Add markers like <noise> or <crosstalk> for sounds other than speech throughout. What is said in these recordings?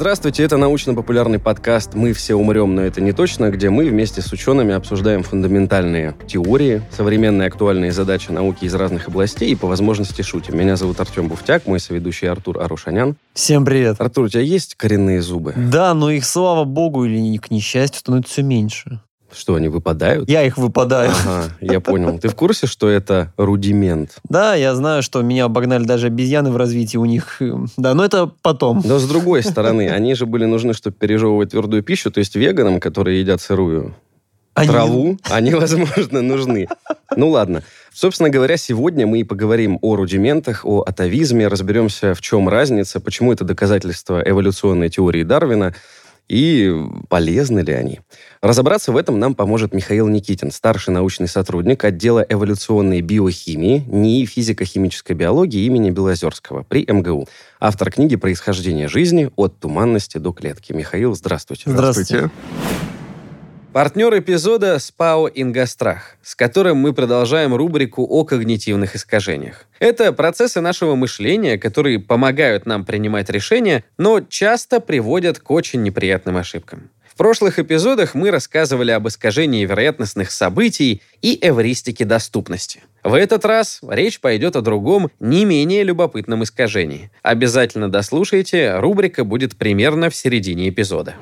Здравствуйте, это научно-популярный подкаст «Мы все умрем, но это не точно», где мы вместе с учеными обсуждаем фундаментальные теории, современные актуальные задачи науки из разных областей и по возможности шутим. Меня зовут Артем Буфтяк, мой соведущий Артур Арушанян. Всем привет. Артур, у тебя есть коренные зубы? Да, но их, слава богу, или к несчастью, становится все меньше. Что, они выпадают? Я их выпадаю. Ага, я понял. Ты в курсе, что это рудимент? Да, я знаю, что меня обогнали даже обезьяны в развитии у них. Э, да, но это потом. Но с другой стороны, <laughs> они же были нужны, чтобы пережевывать твердую пищу, то есть веганам, которые едят сырую они... траву, они, возможно, нужны. Ну ладно. Собственно говоря, сегодня мы и поговорим о рудиментах, о атовизме, разберемся, в чем разница, почему это доказательство эволюционной теории Дарвина, и полезны ли они. Разобраться в этом нам поможет Михаил Никитин, старший научный сотрудник отдела эволюционной биохимии НИИ физико-химической биологии имени Белозерского при МГУ. Автор книги «Происхождение жизни. От туманности до клетки». Михаил, здравствуйте. Здравствуйте. Партнер эпизода СПАО «Ингострах», с которым мы продолжаем рубрику о когнитивных искажениях. Это процессы нашего мышления, которые помогают нам принимать решения, но часто приводят к очень неприятным ошибкам. В прошлых эпизодах мы рассказывали об искажении вероятностных событий и эвристике доступности. В этот раз речь пойдет о другом, не менее любопытном искажении. Обязательно дослушайте, рубрика будет примерно в середине эпизода.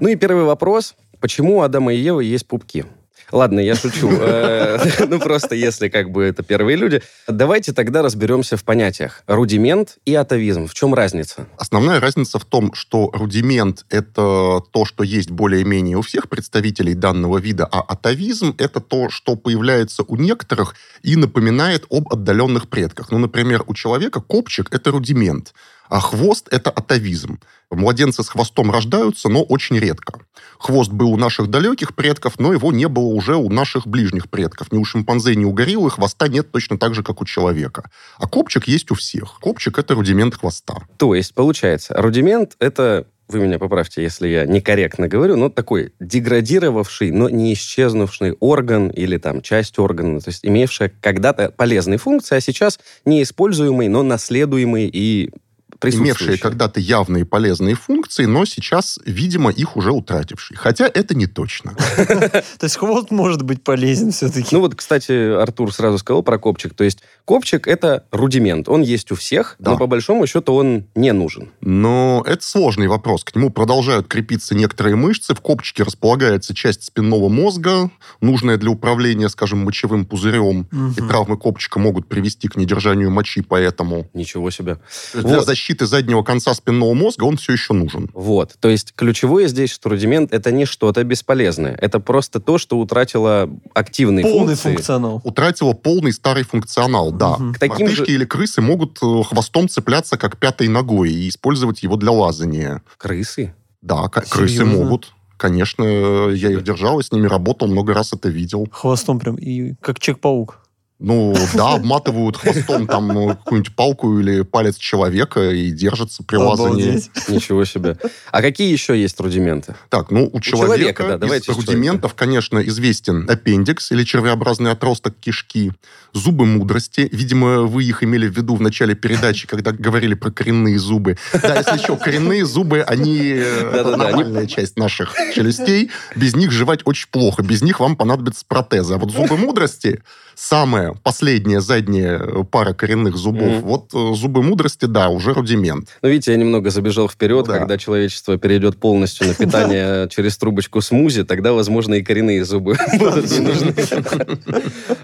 Ну и первый вопрос. Почему у Адама и Евы есть пупки? Ладно, я шучу. <laughs> Э, <laughs> ну, просто если как бы это первые люди. Давайте тогда разберемся в понятиях. Рудимент и атовизм. В чем разница? Основная разница в том, что рудимент — это то, что есть более-менее у всех представителей данного вида, а атовизм — это то, что появляется у некоторых и напоминает об отдаленных предках. Ну, например, у человека копчик — это рудимент, а хвост — это атовизм. Младенцы с хвостом рождаются, но очень редко. Хвост был у наших далеких предков, но его не было уже у наших ближних предков. Ни у шимпанзе, ни у гориллы хвоста нет точно так же, как у человека. А копчик есть у всех. Копчик — это рудимент хвоста. То есть, получается, рудимент — это вы меня поправьте, если я некорректно говорю, но такой деградировавший, но не исчезнувший орган или там часть органа, то есть имевшая когда-то полезные функции, а сейчас неиспользуемый, но наследуемый и имевшие когда-то явные полезные функции, но сейчас, видимо, их уже утратившие. Хотя это не точно. <laughs> То есть хвост может быть полезен все-таки. Ну вот, кстати, Артур сразу сказал про копчик. То есть копчик — это рудимент. Он есть у всех, но по большому счету он не нужен. Но это сложный вопрос. К нему продолжают крепиться некоторые мышцы. В копчике располагается часть спинного мозга, нужная для управления, скажем, мочевым пузырем. И травмы копчика могут привести к недержанию мочи, поэтому... Ничего себе. Для защиты защиты заднего конца спинного мозга, он все еще нужен. Вот. То есть ключевое здесь, что рудимент — это не что-то бесполезное. Это просто то, что утратило активный Полный функции. функционал. Утратило полный старый функционал, да. Угу. К таким Мартышки же... или крысы могут э, хвостом цепляться как пятой ногой и использовать его для лазания. Крысы? Да, Серьезно? крысы могут. Конечно, я их держал, и с ними работал, много раз это видел. Хвостом прям, и как Чек-паук. Ну, да, обматывают хвостом там ну, какую-нибудь палку или палец человека и держатся при лазании. Ничего себе. А какие еще есть рудименты? Так, ну, у, у человека, человека да, давайте из рудиментов, конечно, известен аппендикс или червеобразный отросток кишки, зубы мудрости. Видимо, вы их имели в виду в начале передачи, когда говорили про коренные зубы. Да, если еще коренные зубы, они э, нормальная часть наших челюстей. Без них жевать очень плохо. Без них вам понадобится протезы. А вот зубы мудрости самая последняя задняя э, пара коренных зубов. Mm-hmm. Вот э, зубы мудрости, да, уже рудимент. Ну, видите, я немного забежал вперед, да. когда человечество перейдет полностью на <laughs> питание через трубочку смузи, тогда, возможно, и коренные зубы <laughs> будут не нужны.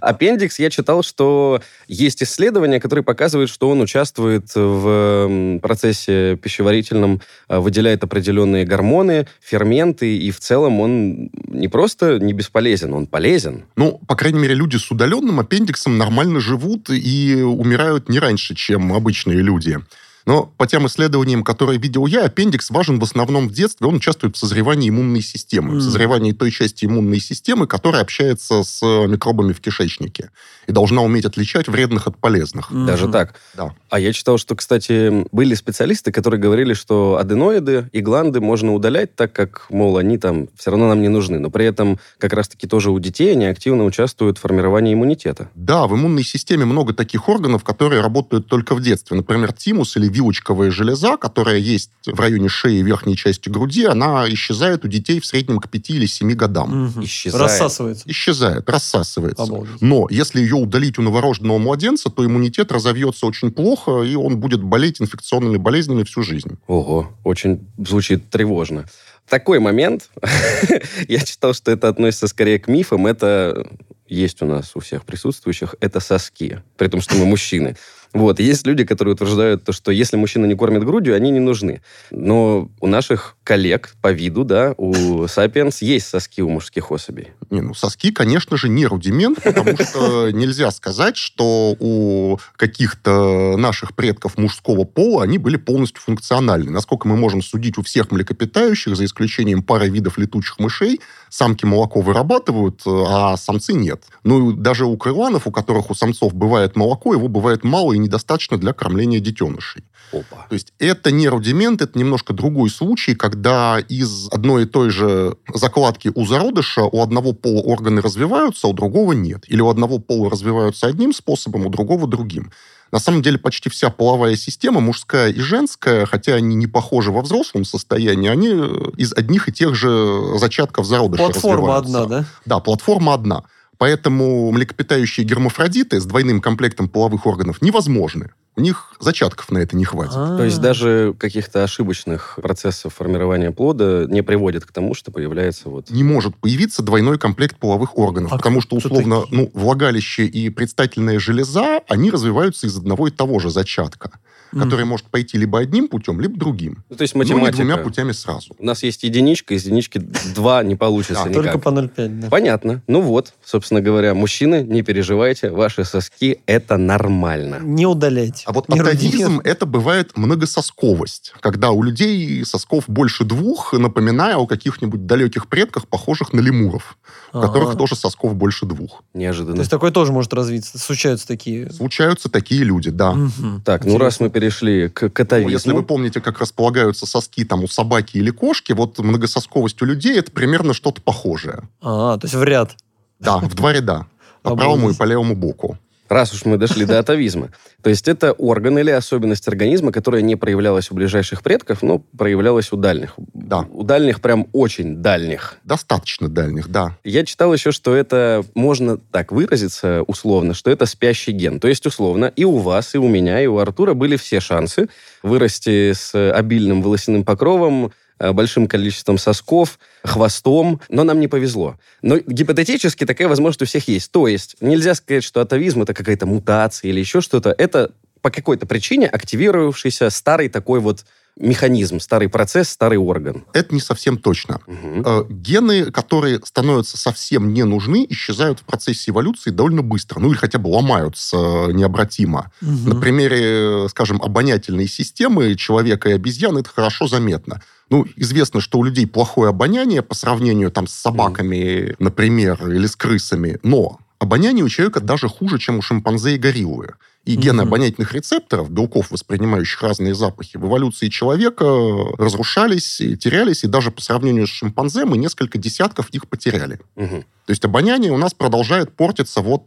Аппендикс, я читал, что есть исследования, которые показывают, что он участвует в процессе пищеварительном, э, выделяет определенные гормоны, ферменты, и в целом он не просто не бесполезен, он полезен. Ну, по крайней мере, люди с удаленным аппендиксом нормально живут и умирают не раньше, чем обычные люди. Но по тем исследованиям, которые видел я, аппендикс важен в основном в детстве. Он участвует в созревании иммунной системы, mm. в созревании той части иммунной системы, которая общается с микробами в кишечнике и должна уметь отличать вредных от полезных. Даже так? Да. А я читал, что, кстати, были специалисты, которые говорили, что аденоиды и гланды можно удалять, так как, мол, они там все равно нам не нужны. Но при этом как раз-таки тоже у детей они активно участвуют в формировании иммунитета. Да, в иммунной системе много таких органов, которые работают только в детстве. Например, тимус или вилочковая железа, которая есть в районе шеи и верхней части груди, она исчезает у детей в среднем к 5 или 7 годам. Мгм. Исчезает. Рассасывается. Исчезает, рассасывается. Обалдеть. Но если ее удалить у новорожденного младенца, то иммунитет разовьется очень плохо, и он будет болеть инфекционными болезнями всю жизнь. Ого, очень звучит тревожно. Такой момент, <laughs> я читал, что это относится скорее к мифам, это есть у нас у всех присутствующих, это соски, при том, что мы мужчины. Вот, есть люди, которые утверждают, то, что если мужчина не кормит грудью, они не нужны. Но у наших коллег по виду, да, у <laughs> сапиенс есть соски у мужских особей. Не, ну, соски, конечно же, не рудимент, потому <laughs> что нельзя сказать, что у каких-то наших предков мужского пола они были полностью функциональны. Насколько мы можем судить у всех млекопитающих, за исключением пары видов летучих мышей, самки молоко вырабатывают, а самцы нет. Ну, и даже у крыланов, у которых у самцов бывает молоко, его бывает мало и недостаточно для кормления детенышей. Опа. То есть это не рудимент, это немножко другой случай, когда из одной и той же закладки у зародыша у одного пола органы развиваются, а у другого нет. Или у одного пола развиваются одним способом, у другого другим. На самом деле почти вся половая система, мужская и женская, хотя они не похожи во взрослом состоянии, они из одних и тех же зачатков зародыша Платформа одна, да? Да, платформа одна. Поэтому млекопитающие гермафродиты с двойным комплектом половых органов невозможны. У них зачатков на это не хватит. То есть даже каких-то ошибочных процессов формирования плода не приводит к тому, что появляется вот... Не может появиться двойной комплект половых органов, А потому что, условно, ну, влагалище и предстательная железа, они развиваются из одного и того же зачатка, который может пойти либо одним путем, либо другим. Ну, то есть математика. двумя путями сразу. У нас есть единичка, из единички два не получится Да, никак. Только по 0,5, да. Понятно. Ну вот, собственно говоря, мужчины, не переживайте, ваши соски – это нормально. Не удалять. А вот атовизм это бывает многососковость, когда у людей сосков больше двух, напоминая о каких-нибудь далеких предках, похожих на лемуров, у которых Ага. тоже сосков больше двух. То Неожиданно. есть такое тоже может развиться. Случаются такие. Случаются такие люди, да. Так, ну раз мы перешли к Ну, катавизму, если вы помните, как располагаются соски там у собаки или кошки, вот многососковость у людей это примерно что-то похожее. А, то есть в ряд. Да, в два ряда. По правому и по левому боку. Раз уж мы дошли до атовизма, то есть это орган или особенность организма, которая не проявлялась у ближайших предков, но проявлялась у дальних. Да. У дальних прям очень дальних. Достаточно дальних, да. Я читал еще, что это, можно так выразиться условно, что это спящий ген. То есть, условно, и у вас, и у меня, и у Артура были все шансы вырасти с обильным волосяным покровом, большим количеством сосков, хвостом, но нам не повезло. Но гипотетически такая возможность у всех есть. То есть нельзя сказать, что атовизм это какая-то мутация или еще что-то. Это по какой-то причине активировавшийся старый такой вот механизм, старый процесс, старый орган. Это не совсем точно. Э, Гены, которые становятся совсем не нужны, исчезают в процессе эволюции довольно быстро. Ну или хотя бы ломаются э, необратимо. Мгм. На примере, э, скажем, обонятельной системы человека и обезьяны это хорошо заметно. Ну, известно, что у людей плохое обоняние по сравнению там с собаками, например, или с крысами, но обоняние у человека даже хуже, чем у шимпанзе и гориллы. И гены Мгм. обонятельных рецепторов, белков, воспринимающих разные запахи, в эволюции человека разрушались, и терялись, и даже по сравнению с шимпанзе мы несколько десятков их потеряли. Мгм. То есть обоняние у нас продолжает портиться вот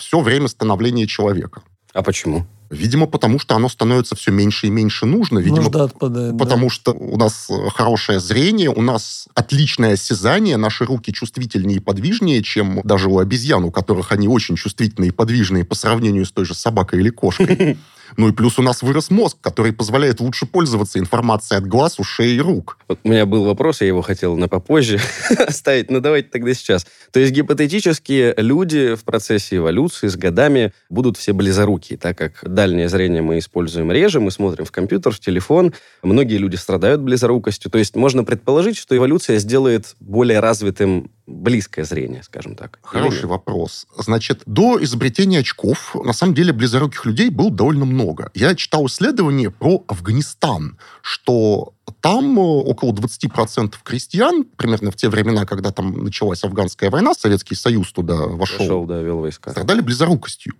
все время становления человека. А почему? Видимо, потому что оно становится все меньше и меньше нужно. Видимо, Нужда отпадает. да. потому что у нас э, хорошее зрение, у нас отличное осязание, наши руки чувствительнее и подвижнее, чем даже у обезьян, у которых они очень чувствительные и подвижные по сравнению с той же собакой или кошкой. <laughs> Ну и плюс у нас вырос мозг, который позволяет лучше пользоваться информацией от глаз, ушей и рук. Вот у меня был вопрос, я его хотел на попозже <laughs> оставить, но давайте тогда сейчас. То есть гипотетически люди в процессе эволюции с годами будут все близорукие, так как дальнее зрение мы используем реже, мы смотрим в компьютер, в телефон. Многие люди страдают близорукостью. То есть можно предположить, что эволюция сделает более развитым близкое зрение, скажем так. Или Хороший нет? вопрос. Значит, до изобретения очков, на самом деле, близоруких людей было довольно много. Я читал исследование про Афганистан, что там э, около 20% крестьян, примерно в те времена, когда там началась афганская война, Советский Союз туда вошел, Пошел, да, вел войска. страдали близорукостью.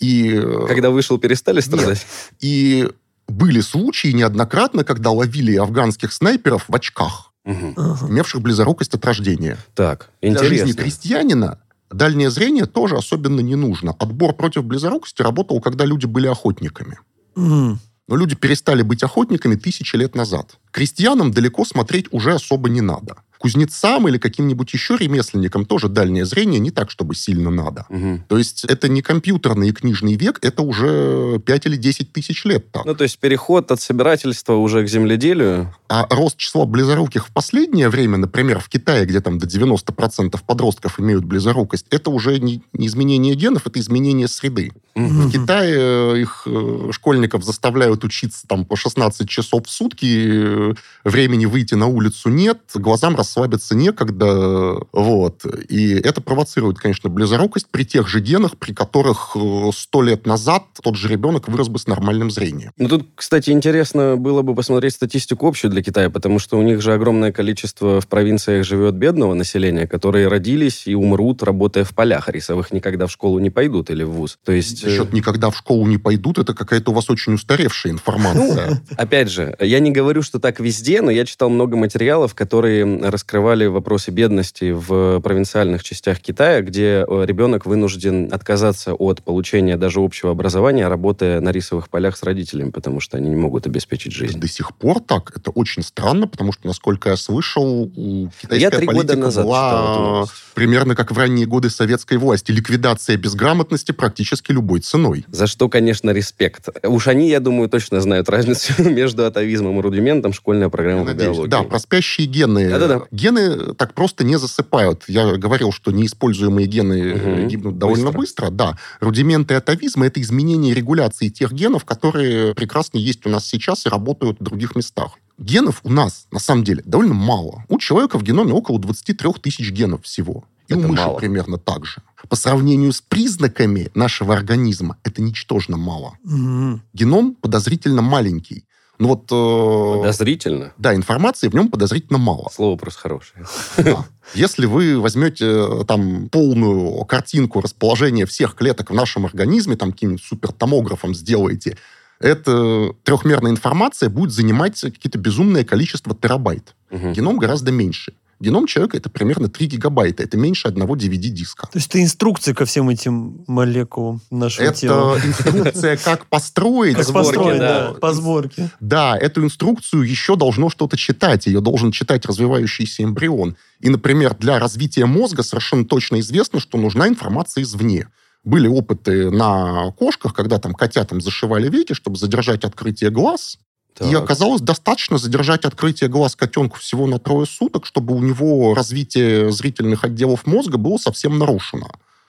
И, э, Когда вышел, перестали страдать? и были случаи неоднократно, когда ловили афганских снайперов в очках, Ага. имевших близорукость от рождения. Так, Для жизни интересно. крестьянина дальнее зрение тоже особенно не нужно. Отбор против близорукости работал, когда люди были охотниками. Мгм. Но люди перестали быть охотниками тысячи лет назад. Крестьянам далеко смотреть уже особо не надо. Кузнецам или каким-нибудь еще ремесленникам тоже дальнее зрение не так, чтобы сильно надо. Мгм. То есть это не компьютерный и книжный век, это уже 5 или 10 тысяч лет так. Ну, то есть переход от собирательства уже к земледелию. А рост числа близоруких в последнее время, например, в Китае, где там до 90% подростков имеют близорукость, это уже не, не изменение генов, это изменение среды. Мгм. В Китае э, их э, школьников заставляют учиться там по 16 часов в сутки, э, времени выйти на улицу нет, глазам расслабиться некогда, вот. И это провоцирует, конечно, близорукость при тех же генах, при которых э, сто лет назад тот же ребенок вырос бы с нормальным зрением. Ну, тут, кстати, интересно было бы посмотреть статистику общую для Китая, потому что у них же огромное количество в провинциях живет бедного населения, которые родились и умрут, работая в полях, а рисовых никогда в школу не пойдут или в ВУЗ. То есть... э, Насчет никогда в школу не пойдут, это какая-то у вас очень устаревшая информация. Опять же, я не говорю, что так везде, но я читал много материалов, которые раскрывали вопросы бедности в провинциальных частях Китая, где э, ребенок вынужден отказаться от получения даже общего образования, работая на рисовых полях с родителями, потому что они не могут обеспечить Это жизнь. до сих пор так. Это очень странно, потому что, насколько я слышал, у китайская Я три года политика назад читал эту была примерно как в ранние годы советской власти. Ликвидация безграмотности практически любой ценой. За что, конечно, респект. Уж они, я думаю, точно знают разницу <laughs> между атовизмом и рудиментом школьная программа Я по биологии. Да, про спящие гены. Да-да-да. Гены так просто не засыпают. Я говорил, что неиспользуемые гены Мгм. гибнут довольно Быстро. быстро. Да. Рудименты атовизма – это изменение регуляции тех генов, которые прекрасно есть у нас сейчас и работают в других местах. Генов у нас, на самом деле, довольно мало. У человека в геноме около 23 тысяч генов всего. И Это у мыши мало. примерно так же. По сравнению с признаками нашего организма, это ничтожно мало. Мгм. Геном подозрительно маленький. Ну вот... э, Подозрительно. да, информации в нем подозрительно мало. Слово просто хорошее. Да. Если вы возьмете э, там полную картинку расположения всех клеток в нашем организме, там каким-нибудь супертомографом сделаете, эта трехмерная информация будет занимать какие-то безумное количество терабайт. Геном гораздо меньше. Геном человека это примерно 3 гигабайта. Это меньше одного DVD-диска. То есть это инструкция ко всем этим молекулам нашего тела. Это инструкция, как построить. Как построить, да, по сборке. Да, эту инструкцию еще должно что-то читать. Ее должен читать развивающийся эмбрион. И, например, для развития мозга совершенно точно известно, что нужна информация извне. Были опыты на кошках, когда там котятам зашивали веки, чтобы задержать открытие глаз. И Так. оказалось достаточно задержать открытие глаз котенку всего на трое суток, чтобы у него развитие зрительных отделов мозга было совсем нарушено.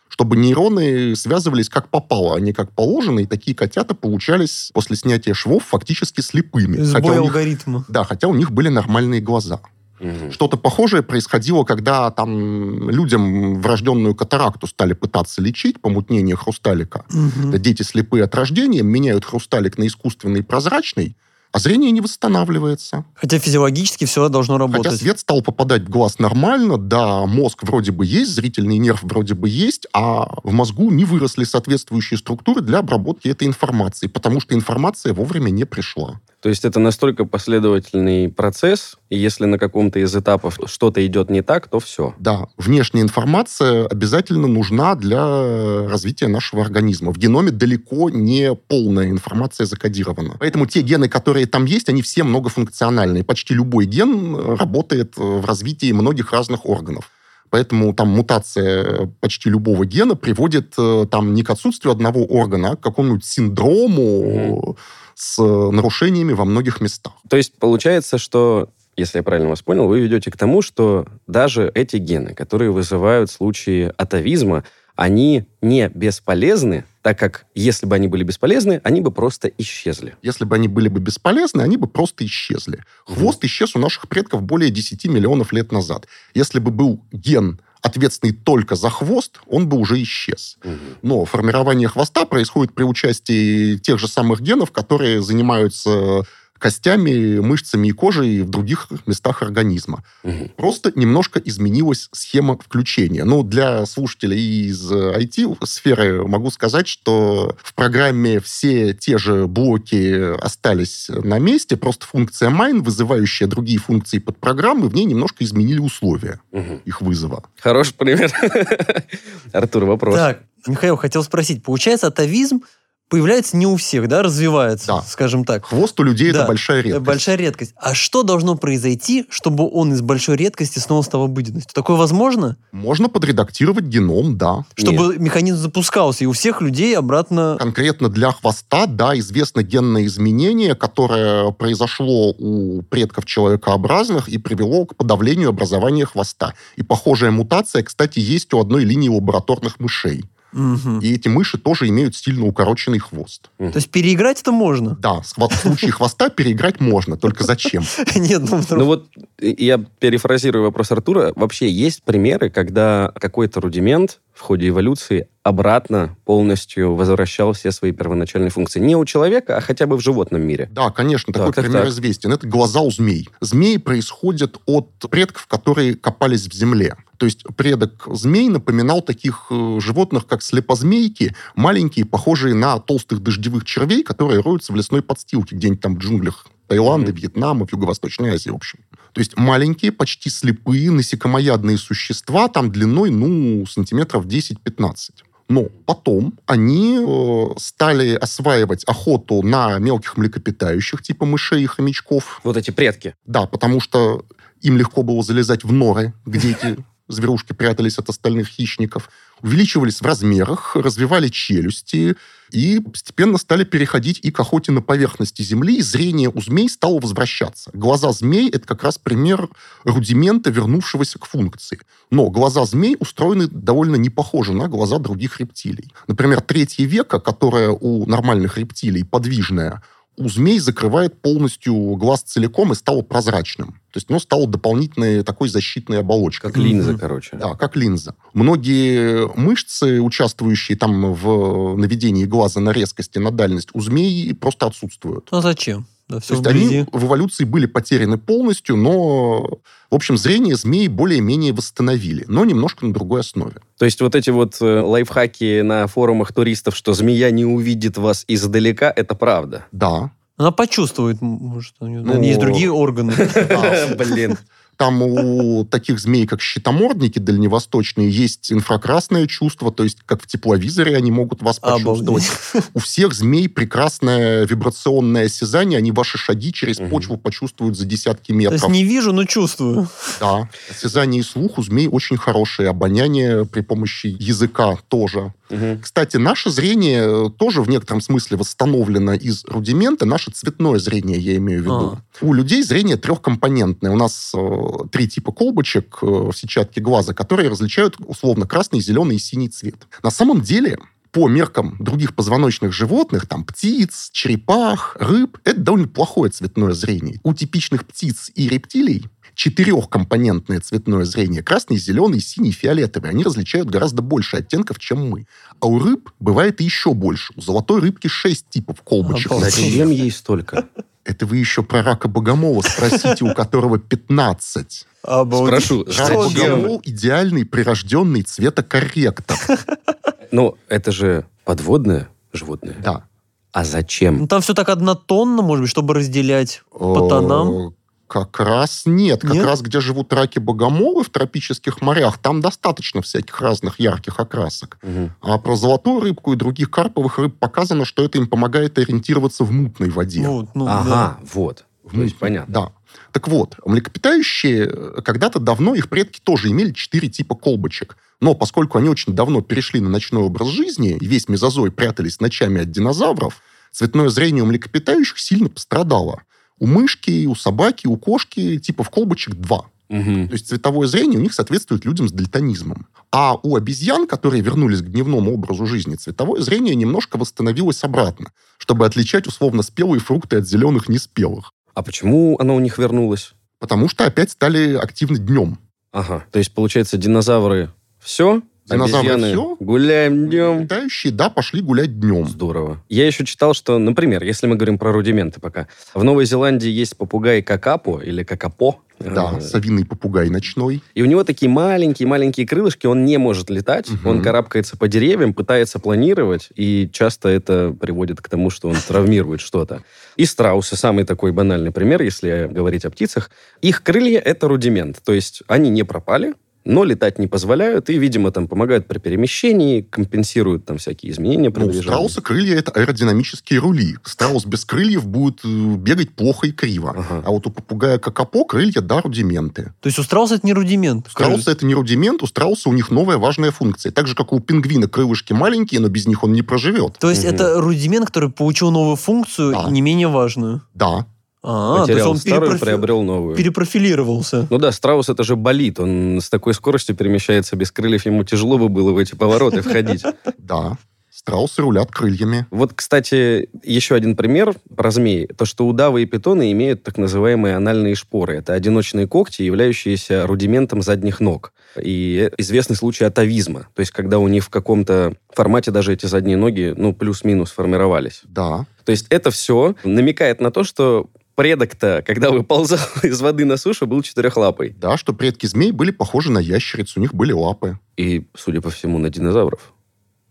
Чтобы нейроны связывались как попало, а не как положено, и такие котята получались после снятия швов фактически слепыми. Хотя Сбой у них- алгоритма. да, хотя у них были нормальные глаза. Мгм. Что-то похожее происходило, когда там людям врожденную катаракту стали пытаться лечить, помутнение хрусталика. Это дети слепые от рождения, меняют хрусталик на искусственный прозрачный, а зрение не восстанавливается. Хотя физиологически все должно Хотя работать. свет стал попадать в глаз нормально, да, мозг вроде бы есть, зрительный нерв вроде бы есть, а в мозгу не выросли соответствующие структуры для обработки этой информации, потому что информация вовремя не пришла. То есть это настолько последовательный процесс, и если на каком-то из этапов что-то идет не так, то все. Да, внешняя информация обязательно нужна для развития нашего организма. В геноме далеко не полная информация закодирована. Поэтому те гены, которые там есть, они все многофункциональные. Почти любой ген э, работает э, в развитии многих разных органов. Поэтому там мутация почти любого гена приводит э, там не к отсутствию одного органа, а к какому-нибудь синдрому с нарушениями во многих местах. То есть получается, что, если я правильно вас понял, вы ведете к тому, что даже эти гены, которые вызывают случаи атовизма, они не бесполезны, так как если бы они были бесполезны, они бы просто исчезли. Если бы они были бы бесполезны, они бы просто исчезли. Хвост исчез у наших предков более 10 миллионов лет назад. Если бы был ген, ответственный только за хвост, он бы уже исчез. Но формирование хвоста происходит при участии тех же самых генов, которые занимаются костями, мышцами и кожей в других местах организма. Мгм. Просто немножко изменилась схема включения. Ну, для слушателей из IT-сферы могу сказать, что в программе все те же блоки остались на месте, просто функция mine, вызывающая другие функции под программы, в ней немножко изменили условия Мгм. их вызова. Хороший пример. <laughs> Артур, вопрос. Так, Михаил, хотел спросить, получается, атовизм появляется не у всех, да, развивается, Да. скажем так. Хвост у людей Да, это большая редкость. большая редкость. А что должно произойти, чтобы он из большой редкости снова стал обыденностью? Такое возможно? Можно подредактировать геном, да. Чтобы механизм запускался, и у всех людей обратно... Конкретно для хвоста, да, известно генное изменение, которое произошло у предков человекообразных и привело к подавлению образования хвоста. И похожая мутация, кстати, есть у одной линии лабораторных мышей. Мгм. И эти мыши тоже имеют сильно укороченный хвост. То есть переиграть это можно? Да, в случае хвоста переиграть можно, только зачем? <laughs> Нет, ну, Ну вот я перефразирую вопрос Артура. Вообще есть примеры, когда какой-то рудимент в ходе эволюции обратно полностью возвращал все свои первоначальные функции. Не у человека, а хотя бы в животном мире. Да, конечно, такой Так, пример так. известен. Это глаза у змей. Змеи происходят от предков, которые копались в земле. То есть предок змей напоминал таких э, животных, как слепозмейки, маленькие, похожие на толстых дождевых червей, которые роются в лесной подстилке где-нибудь там в джунглях Таиланда, Мгм. Вьетнама, в Юго-Восточной Азии, в общем. То есть маленькие, почти слепые, насекомоядные существа, там длиной, ну, сантиметров 10-15. Но потом они э, стали осваивать охоту на мелких млекопитающих, типа мышей и хомячков. Вот эти предки. Да, потому что им легко было залезать в норы, где эти зверушки прятались от остальных хищников. Увеличивались в размерах, развивали челюсти и постепенно стали переходить и к охоте на поверхности земли, и зрение у змей стало возвращаться. Глаза змей – это как раз пример рудимента, вернувшегося к функции. Но глаза змей устроены довольно не похоже на глаза других рептилий. Например, третье века, которое у нормальных рептилий подвижное, у змей закрывает полностью глаз целиком и стало прозрачным. То есть оно стало дополнительной такой защитной оболочкой. Как линза, Мгм. короче. Да, как линза. Многие мышцы, участвующие там в наведении глаза на резкость и на дальность, у змей просто отсутствуют. А зачем? Да, все То есть вблизи. они в эволюции были потеряны полностью, но, в общем, зрение змей более-менее восстановили, но немножко на другой основе. То есть вот эти вот э, лайфхаки на форумах туристов, что змея не увидит вас издалека, это правда. Да. Она почувствует, может, у нее Ну, есть другие органы. <laughs> Блин. Там у таких змей, как щитомордники дальневосточные, есть инфракрасное чувство, то есть как в тепловизоре они могут вас почувствовать. Обалдеть. У всех змей прекрасное вибрационное осязание, они ваши шаги через Мгм. почву почувствуют за десятки То есть метров. не вижу, но чувствую. Да. Осязание и слух у змей очень хорошие, обоняние при помощи языка тоже. Мгм. Кстати, наше зрение э, тоже в некотором смысле восстановлено из рудимента. Наше цветное зрение, я имею в виду. У людей зрение трехкомпонентное. У нас э, три типа колбочек э, в сетчатке глаза, которые различают условно красный, зеленый и синий цвет. На самом деле, по меркам других позвоночных животных, там птиц, черепах, рыб, это довольно плохое цветное зрение. У типичных птиц и рептилий четырехкомпонентное цветное зрение. Красный, зеленый, синий, фиолетовый. Они различают гораздо больше оттенков, чем мы. А у рыб бывает и еще больше. У золотой рыбки шесть типов колбочек. Зачем ей столько? Это вы еще про рака богомола спросите, у которого 15. Обалдеть. Спрошу, Рак богомол идеальный прирожденный цветокорректор. <laughs> Ну, это же подводное животное. Да. А зачем? Ну, там все так однотонно, может быть, чтобы разделять по тонам. Как раз нет. Как Нет? раз где живут раки-богомолы в тропических морях, там достаточно всяких разных ярких окрасок. Мгм. А про золотую рыбку и других карповых рыб показано, что это им помогает ориентироваться в мутной воде. Вот, ну, да. Ага, вот. В То есть понятно. Да. Так вот, млекопитающие э, когда-то давно, их предки тоже имели четыре типа колбочек. Но поскольку они очень давно перешли на ночной образ жизни, и весь мезозой прятались ночами от динозавров, цветное зрение у млекопитающих сильно пострадало. У мышки, у собаки, у кошки типов колбочек два. Мгм. То есть цветовое зрение у них соответствует людям с дальтонизмом. А у обезьян, которые вернулись к дневному образу жизни, цветовое зрение немножко восстановилось обратно, чтобы отличать условно спелые фрукты от зеленых неспелых. А почему оно у них вернулось? Потому что опять стали активны днем. Ага. То есть, получается, динозавры все, Динозавры обезьяны всё? гуляем днем. Летающие, да, пошли гулять днем. Здорово. Я еще читал, что, например, если мы говорим про рудименты пока, в Новой Зеландии есть попугай какапо или какапо. Да, Э, совиный попугай ночной. И у него такие маленькие-маленькие крылышки, он не может летать, Мгм. он карабкается по деревьям, пытается планировать, и часто это приводит к тому, что он травмирует что-то. И страусы, самый такой банальный пример, если говорить о птицах, их крылья — это рудимент, то есть они не пропали, но летать не позволяют и, видимо, там помогают при перемещении, компенсируют там всякие изменения Ну, у страуса крылья — это аэродинамические рули. Страус без крыльев будет э, бегать плохо и криво. Ага. А вот у попугая какапо крылья, да, рудименты. То есть у страуса это не рудимент. У страуса это не рудимент, у страуса у них новая важная функция. Так же, как у пингвина крылышки маленькие, но без них он не проживет. То есть Мгм. это рудимент, который получил новую функцию, Да. не менее важную. Да. А, то есть Потерял он старую, перепрофи- приобрел новую. перепрофилировался. Ну да, страус это же болит. Он с такой скоростью перемещается без крыльев. Ему тяжело бы было в эти повороты входить. <laughs> Да. Страусы рулят крыльями. Вот, кстати, еще один пример про змей. То, что удавы и питоны имеют так называемые анальные шпоры. Это одиночные когти, являющиеся рудиментом задних ног. И известный случай атовизма. То есть, когда у них в каком-то формате даже эти задние ноги, ну, плюс-минус формировались. Да. То есть, это все намекает на то, что предок-то, когда выползал <laughs> из воды на сушу, был четырехлапый. Да, что предки змей были похожи на ящериц, у них были лапы. И, судя по всему, на динозавров.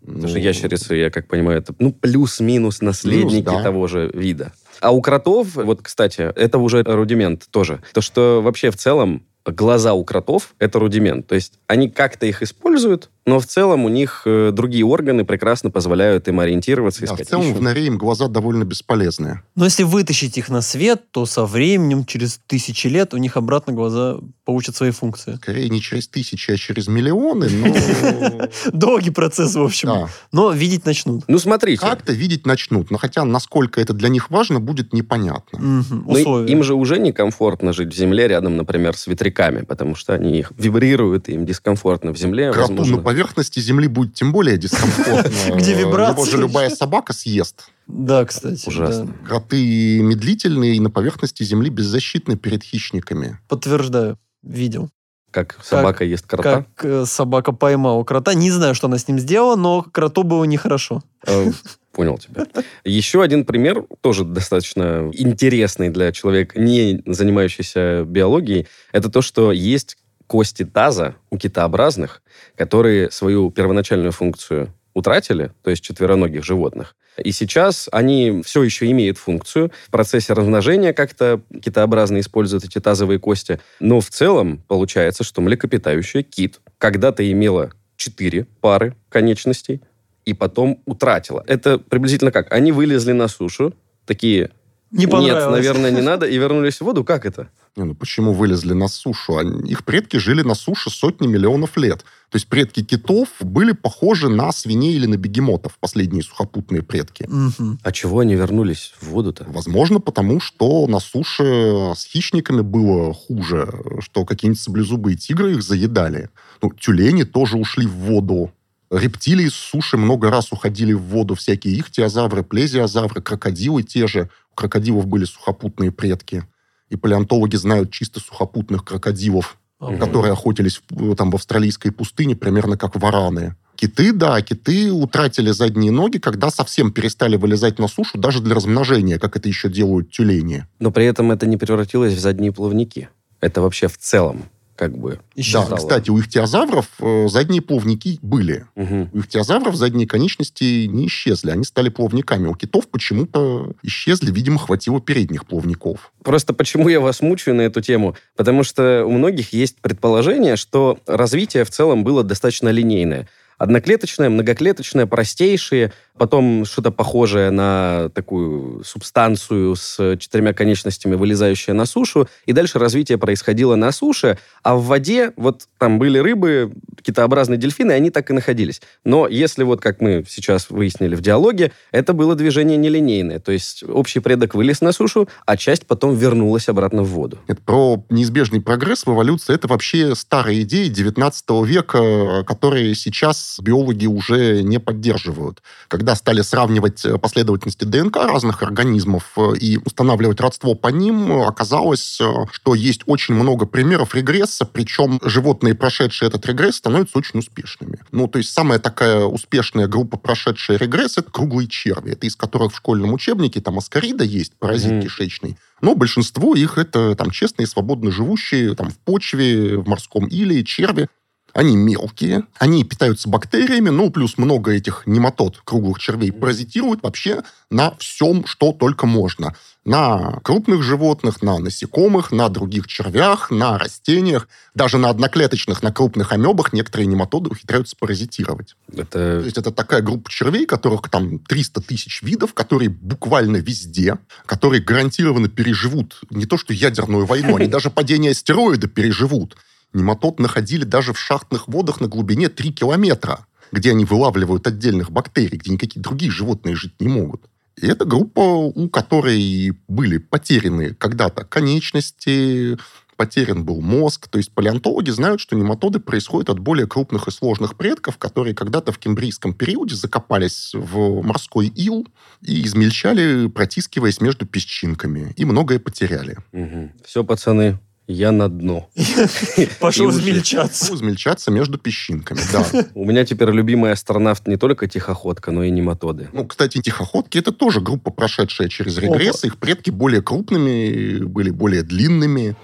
Потому что Ну, ящерицы, я как понимаю, это ну, плюс-минус наследники да. того же вида. А у кротов, вот, кстати, это уже рудимент тоже. То, что вообще в целом глаза у кротов – это рудимент. То есть они как-то их используют, но в целом у них э, другие органы прекрасно позволяют им ориентироваться, Да, в искать целом пищу. в норе им глаза довольно бесполезные. Но если вытащить их на свет, то со временем, через тысячи лет, у них обратно глаза получат свои функции. Скорее не через тысячи, а через миллионы, но... <laughs> Долгий процесс, в общем. Да. Но видеть начнут. Ну, смотрите. Как-то видеть начнут, но хотя насколько это для них важно, будет непонятно. Ну, им же уже некомфортно жить в земле рядом, например, с ветряками, потому что они их вибрируют, и им дискомфортно в земле. Кроту на поверхности Земли будет тем более дискомфортно. <laughs> Где Его вибрации. же любая собака съест. Да, кстати. Ужасно. да. Кроты медлительные и на поверхности Земли беззащитны перед хищниками. Подтверждаю. Видел. Как собака ест крота. Как э, собака поймала крота. Не знаю, что она с ним сделала, но кроту было нехорошо. Э, Понял тебя. Еще один пример, тоже достаточно интересный для человека, не занимающийся биологией, это то, что есть кости таза у китообразных, которые свою первоначальную функцию утратили, то есть четвероногих животных. И сейчас они все еще имеют функцию. В процессе размножения как-то китообразные используют эти тазовые кости. Но в целом получается, что млекопитающее кит когда-то имело четыре пары конечностей, и потом утратила. Это приблизительно как? Они вылезли на сушу, такие, Не нет, понравилось. наверное, не надо, и вернулись в воду. Как это? Не, ну почему вылезли на сушу? Они- Их предки жили на суше сотни миллионов лет. То есть предки китов были похожи на свиней или на бегемотов, последние сухопутные предки. Мгм. А чего они вернулись в воду-то? Возможно, потому что на суше с хищниками было хуже, что какие-нибудь саблезубые тигры их заедали. Ну, тюлени тоже ушли в воду. Рептилии с суши много раз уходили в воду. Всякие ихтиозавры, плезиозавры, крокодилы те же. У крокодилов были сухопутные предки. И палеонтологи знают чисто сухопутных крокодилов, Ага. которые охотились в- там в австралийской пустыне примерно как вараны. Киты, да, киты утратили задние ноги, когда совсем перестали вылезать на сушу даже для размножения, как это еще делают тюлени. Но при этом это не превратилось в задние плавники. Это вообще в целом как бы... Исчезло. Да, кстати, у ихтиозавров э, задние плавники были. Мгм. У ихтиозавров задние конечности не исчезли, они стали плавниками. У китов почему-то исчезли, видимо, хватило передних плавников. Просто почему я вас мучаю на эту тему? Потому что у многих есть предположение, что развитие в целом было достаточно линейное. Одноклеточное, многоклеточное, простейшие, потом что-то похожее на такую субстанцию с четырьмя конечностями, вылезающее на сушу, и дальше развитие происходило на суше, а в воде вот там были рыбы, китообразные дельфины, они так и находились. Но если вот, как мы сейчас выяснили в диалоге, это было движение нелинейное, то есть общий предок вылез на сушу, а часть потом вернулась обратно в воду. Это про неизбежный прогресс в эволюции. Это вообще старая идея 19 века, которые сейчас биологи уже не поддерживают. Когда стали сравнивать э, последовательности ДНК разных организмов э, и устанавливать родство по ним, оказалось, э, что есть очень много примеров регресса, причем животные, прошедшие этот регресс, становятся очень успешными. Ну, то есть самая такая успешная группа, прошедшая регресс, это круглые черви. Это из которых в школьном учебнике там аскарида есть, паразит Мгм. кишечный. Но большинство их это там честные, свободно живущие там в почве, в морском иле, черви. Они мелкие, они питаются бактериями, ну, плюс много этих нематод, круглых червей, паразитируют вообще на всем, что только можно на крупных животных, на насекомых, на других червях, на растениях, даже на одноклеточных, на крупных амебах некоторые нематоды ухитряются паразитировать. Это... То есть это такая группа червей, которых там 300 тысяч видов, которые буквально везде, которые гарантированно переживут не то что ядерную войну, они <laughs> даже падение астероида переживут. Нематод находили даже в шахтных водах на глубине 3 километра, где они вылавливают отдельных бактерий, где никакие другие животные жить не могут. И это группа, у которой были потеряны когда-то конечности, потерян был мозг. То есть палеонтологи знают, что нематоды происходят от более крупных и сложных предков, которые когда-то в кембрийском периоде закопались в морской ил и измельчали, протискиваясь между песчинками. И многое потеряли. Угу. Все, пацаны, я на дно. <laughs> Пошел измельчаться. Измельчаться между песчинками, да. У меня теперь любимый астронавт не только тихоходка, но и нематоды. Ну, кстати, тихоходки это тоже группа, прошедшая через регресс. Их предки более крупными, были более длинными.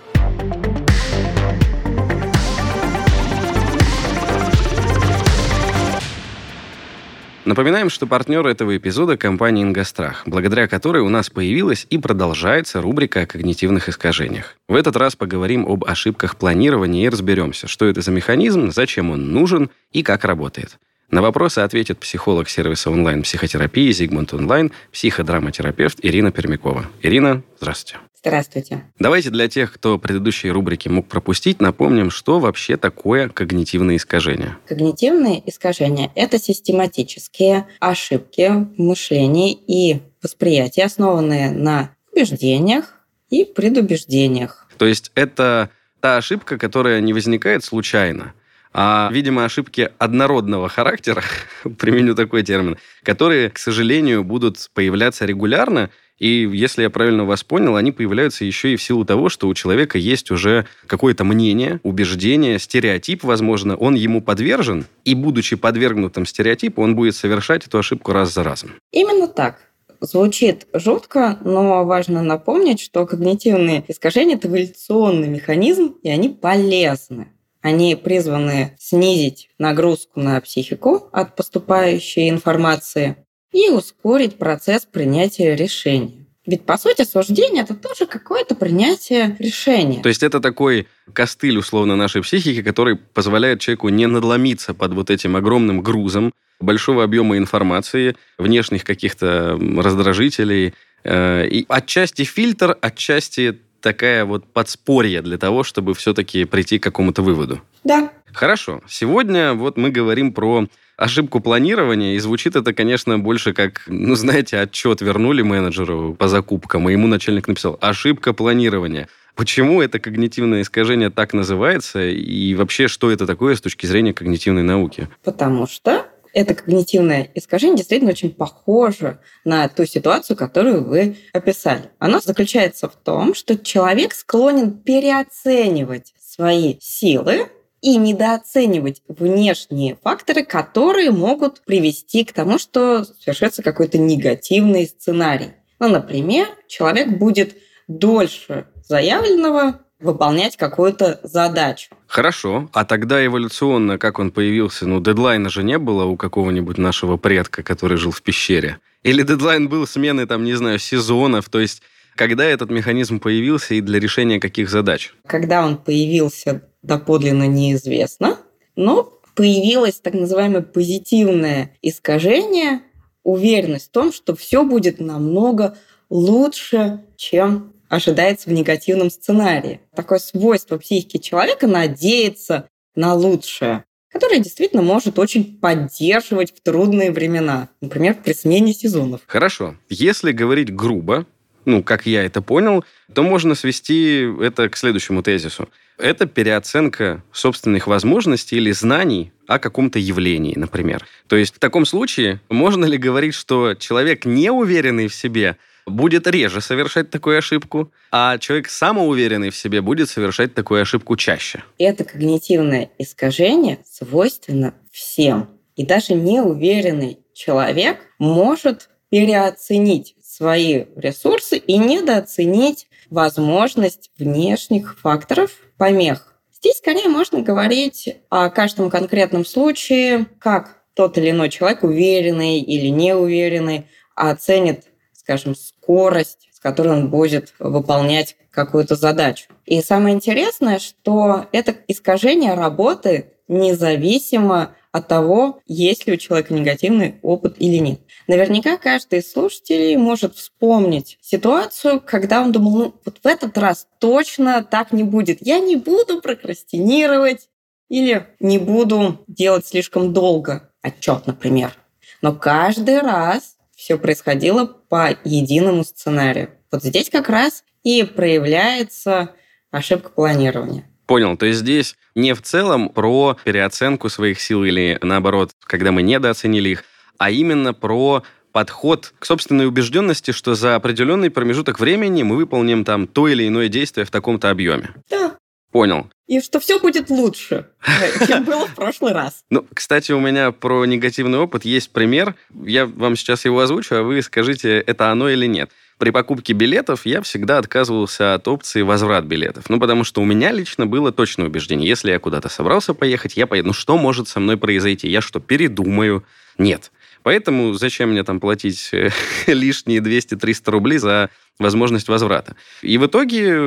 Напоминаем, что партнер этого эпизода – компания «Ингострах», благодаря которой у нас появилась и продолжается рубрика о когнитивных искажениях. В этот раз поговорим об ошибках планирования и разберемся, что это за механизм, зачем он нужен и как работает. На вопросы ответит психолог сервиса онлайн-психотерапии «Зигмунд Онлайн», психодраматерапевт Ирина Пермякова. Ирина, здравствуйте. Здравствуйте. Давайте для тех, кто предыдущие рубрики мог пропустить, напомним, что вообще такое когнитивные искажения. Когнитивные искажения – это систематические ошибки в мышлении и восприятии, основанные на убеждениях и предубеждениях. То есть это та ошибка, которая не возникает случайно, а, видимо, ошибки однородного характера, <laughs> применю такой термин, которые, к сожалению, будут появляться регулярно, и если я правильно вас понял, они появляются еще и в силу того, что у человека есть уже какое-то мнение, убеждение, стереотип, возможно, он ему подвержен, и будучи подвергнутым стереотипу, он будет совершать эту ошибку раз за разом. Именно так. Звучит жутко, но важно напомнить, что когнитивные искажения – это эволюционный механизм, и они полезны. Они призваны снизить нагрузку на психику от поступающей информации и ускорить процесс принятия решений. Ведь, по сути, суждение – это тоже какое-то принятие решения. То есть это такой костыль, условно, нашей психики, который позволяет человеку не надломиться под вот этим огромным грузом большого объема информации, внешних каких-то раздражителей, э, и отчасти фильтр, отчасти такая вот подспорье для того, чтобы все-таки прийти к какому-то выводу. Да. Хорошо. Сегодня вот мы говорим про ошибку планирования, и звучит это, конечно, больше как, ну, знаете, отчет вернули менеджеру по закупкам, и ему начальник написал «ошибка планирования». Почему это когнитивное искажение так называется, и вообще, что это такое с точки зрения когнитивной науки? Потому что это когнитивное искажение действительно очень похоже на ту ситуацию, которую вы описали. Оно заключается в том, что человек склонен переоценивать свои силы и недооценивать внешние факторы, которые могут привести к тому, что совершится какой-то негативный сценарий. Ну, например, человек будет дольше заявленного выполнять какую-то задачу. Хорошо. А тогда эволюционно, как он появился? Ну, дедлайна же не было у какого-нибудь нашего предка, который жил в пещере. Или дедлайн был смены, там, не знаю, сезонов. То есть, когда этот механизм появился и для решения каких задач? Когда он появился, доподлинно неизвестно, но появилось так называемое позитивное искажение, уверенность в том, что все будет намного лучше, чем ожидается в негативном сценарии. Такое свойство психики человека надеяться на лучшее, которое действительно может очень поддерживать в трудные времена, например, при смене сезонов. Хорошо. Если говорить грубо, ну, как я это понял, то можно свести это к следующему тезису. Это переоценка собственных возможностей или знаний о каком-то явлении, например. То есть в таком случае можно ли говорить, что человек неуверенный в себе будет реже совершать такую ошибку, а человек самоуверенный в себе будет совершать такую ошибку чаще? Это когнитивное искажение свойственно всем. И даже неуверенный человек может переоценить свои ресурсы и недооценить возможность внешних факторов помех. Здесь скорее можно говорить о каждом конкретном случае, как тот или иной человек, уверенный или неуверенный, оценит, скажем, скорость, с которой он будет выполнять какую-то задачу. И самое интересное, что это искажение работы независимо от того, есть ли у человека негативный опыт или нет. Наверняка каждый из слушателей может вспомнить ситуацию, когда он думал, ну вот в этот раз точно так не будет. Я не буду прокрастинировать или не буду делать слишком долго отчет, например. Но каждый раз все происходило по единому сценарию. Вот здесь как раз и проявляется ошибка планирования. Понял. То есть здесь не в целом про переоценку своих сил или наоборот, когда мы недооценили их, а именно про подход к собственной убежденности, что за определенный промежуток времени мы выполним там то или иное действие в таком-то объеме. Да. Понял. И что все будет лучше, <laughs> чем было в прошлый раз. Ну, кстати, у меня про негативный опыт есть пример. Я вам сейчас его озвучу, а вы скажите, это оно или нет. При покупке билетов я всегда отказывался от опции возврат билетов. Ну, потому что у меня лично было точное убеждение. Если я куда-то собрался поехать, я поеду. Ну, что может со мной произойти? Я что, передумаю? Нет. Поэтому зачем мне там платить э, <laughs> лишние 200-300 рублей за возможность возврата? И в итоге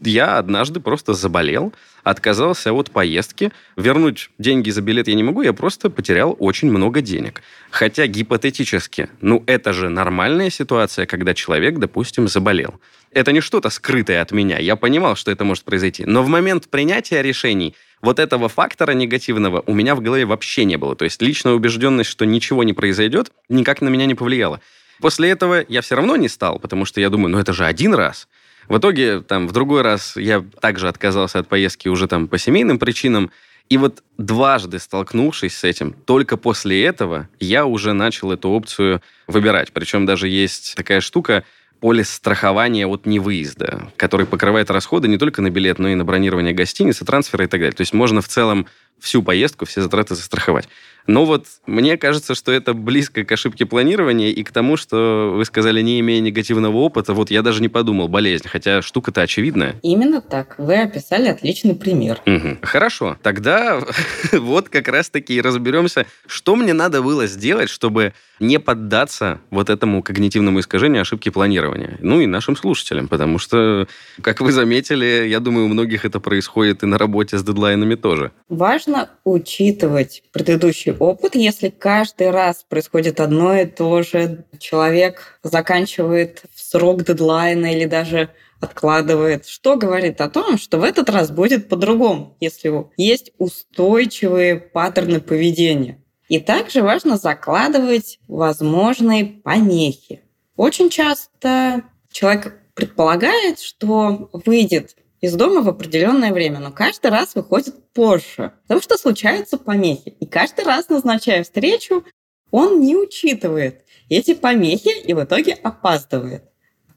я однажды просто заболел, отказался от поездки. Вернуть деньги за билет я не могу, я просто потерял очень много денег. Хотя гипотетически, ну это же нормальная ситуация, когда человек, допустим, заболел. Это не что-то скрытое от меня. Я понимал, что это может произойти. Но в момент принятия решений вот этого фактора негативного у меня в голове вообще не было. То есть личная убежденность, что ничего не произойдет, никак на меня не повлияла. После этого я все равно не стал, потому что я думаю, ну это же один раз. В итоге, там, в другой раз я также отказался от поездки уже там по семейным причинам. И вот дважды столкнувшись с этим, только после этого я уже начал эту опцию выбирать. Причем даже есть такая штука, полис страхования от невыезда, который покрывает расходы не только на билет, но и на бронирование гостиницы, трансферы и так далее. То есть можно в целом всю поездку, все затраты застраховать. Но вот мне кажется, что это близко к ошибке планирования и к тому, что вы сказали, не имея негативного опыта, вот я даже не подумал, болезнь, хотя штука-то очевидная. Именно так. Вы описали отличный пример. Угу. Хорошо. Тогда <laughs> вот как раз-таки и разберемся, что мне надо было сделать, чтобы не поддаться вот этому когнитивному искажению ошибки планирования. Ну и нашим слушателям, потому что, как вы заметили, я думаю, у многих это происходит и на работе с дедлайнами тоже. Важно учитывать предыдущий опыт, если каждый раз происходит одно и то же, человек заканчивает в срок дедлайна или даже откладывает, что говорит о том, что в этот раз будет по-другому, если есть устойчивые паттерны поведения. И также важно закладывать возможные помехи. Очень часто человек предполагает, что выйдет из дома в определенное время, но каждый раз выходит позже, потому что случаются помехи. И каждый раз, назначая встречу, он не учитывает эти помехи и в итоге опаздывает.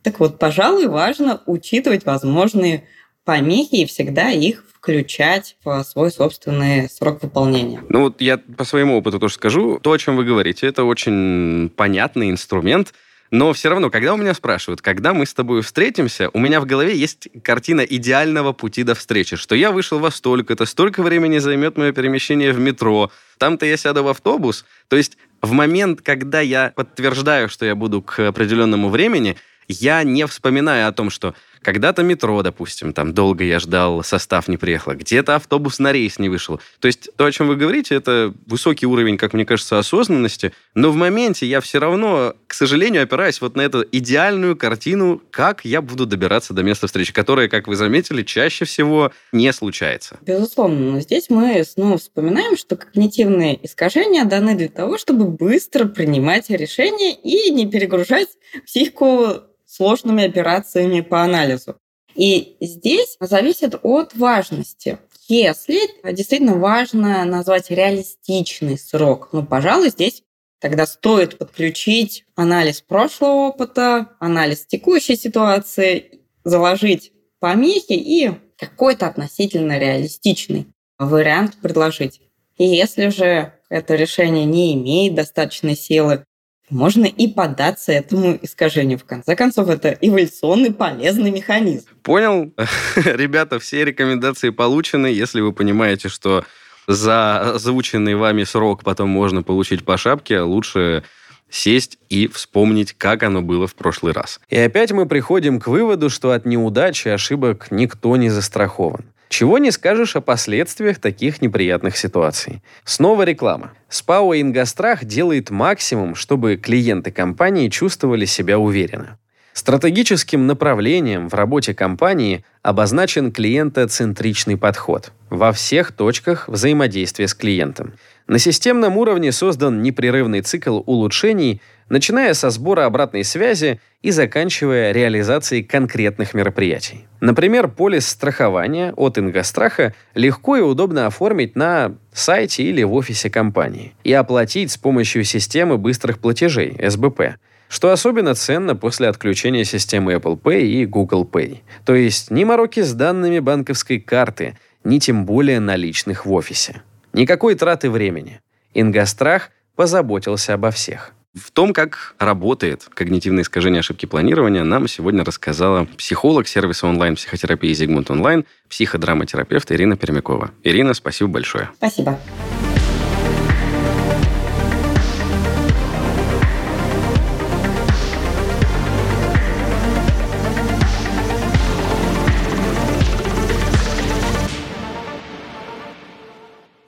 Так вот, пожалуй, важно учитывать возможные помехи и всегда их включать в свой собственный срок выполнения. Ну вот я по своему опыту тоже скажу, то, о чем вы говорите, это очень понятный инструмент, но все равно, когда у меня спрашивают, когда мы с тобой встретимся, у меня в голове есть картина идеального пути до встречи, что я вышел во столько-то, столько времени займет мое перемещение в метро, там-то я сяду в автобус. То есть в момент, когда я подтверждаю, что я буду к определенному времени, я не вспоминаю о том, что когда-то метро, допустим, там долго я ждал, состав не приехал, где-то автобус на рейс не вышел. То есть то, о чем вы говорите, это высокий уровень, как мне кажется, осознанности, но в моменте я все равно, к сожалению, опираюсь вот на эту идеальную картину, как я буду добираться до места встречи, которая, как вы заметили, чаще всего не случается. Безусловно, но здесь мы снова вспоминаем, что когнитивные искажения даны для того, чтобы быстро принимать решения и не перегружать психику сложными операциями по анализу. И здесь зависит от важности. Если действительно важно назвать реалистичный срок, ну, пожалуй, здесь тогда стоит подключить анализ прошлого опыта, анализ текущей ситуации, заложить помехи и какой-то относительно реалистичный вариант предложить. И если же это решение не имеет достаточной силы, можно и поддаться этому искажению. В конце концов, это эволюционный полезный механизм. Понял? <laughs> Ребята, все рекомендации получены. Если вы понимаете, что за озвученный вами срок потом можно получить по шапке, лучше сесть и вспомнить, как оно было в прошлый раз. И опять мы приходим к выводу, что от неудач и ошибок никто не застрахован. Чего не скажешь о последствиях таких неприятных ситуаций. Снова реклама. СПАО «Ингострах» делает максимум, чтобы клиенты компании чувствовали себя уверенно. Стратегическим направлением в работе компании обозначен клиентоцентричный подход во всех точках взаимодействия с клиентом. На системном уровне создан непрерывный цикл улучшений, начиная со сбора обратной связи и заканчивая реализацией конкретных мероприятий. Например, полис страхования от Ингостраха легко и удобно оформить на сайте или в офисе компании и оплатить с помощью системы быстрых платежей, СБП, что особенно ценно после отключения системы Apple Pay и Google Pay. То есть ни мороки с данными банковской карты, ни тем более наличных в офисе. Никакой траты времени. Ингострах позаботился обо всех. В том, как работает когнитивное искажение ошибки планирования, нам сегодня рассказала психолог сервиса онлайн-психотерапии «Зигмунд Онлайн», психодраматерапевт Ирина Пермякова. Ирина, спасибо большое. Спасибо.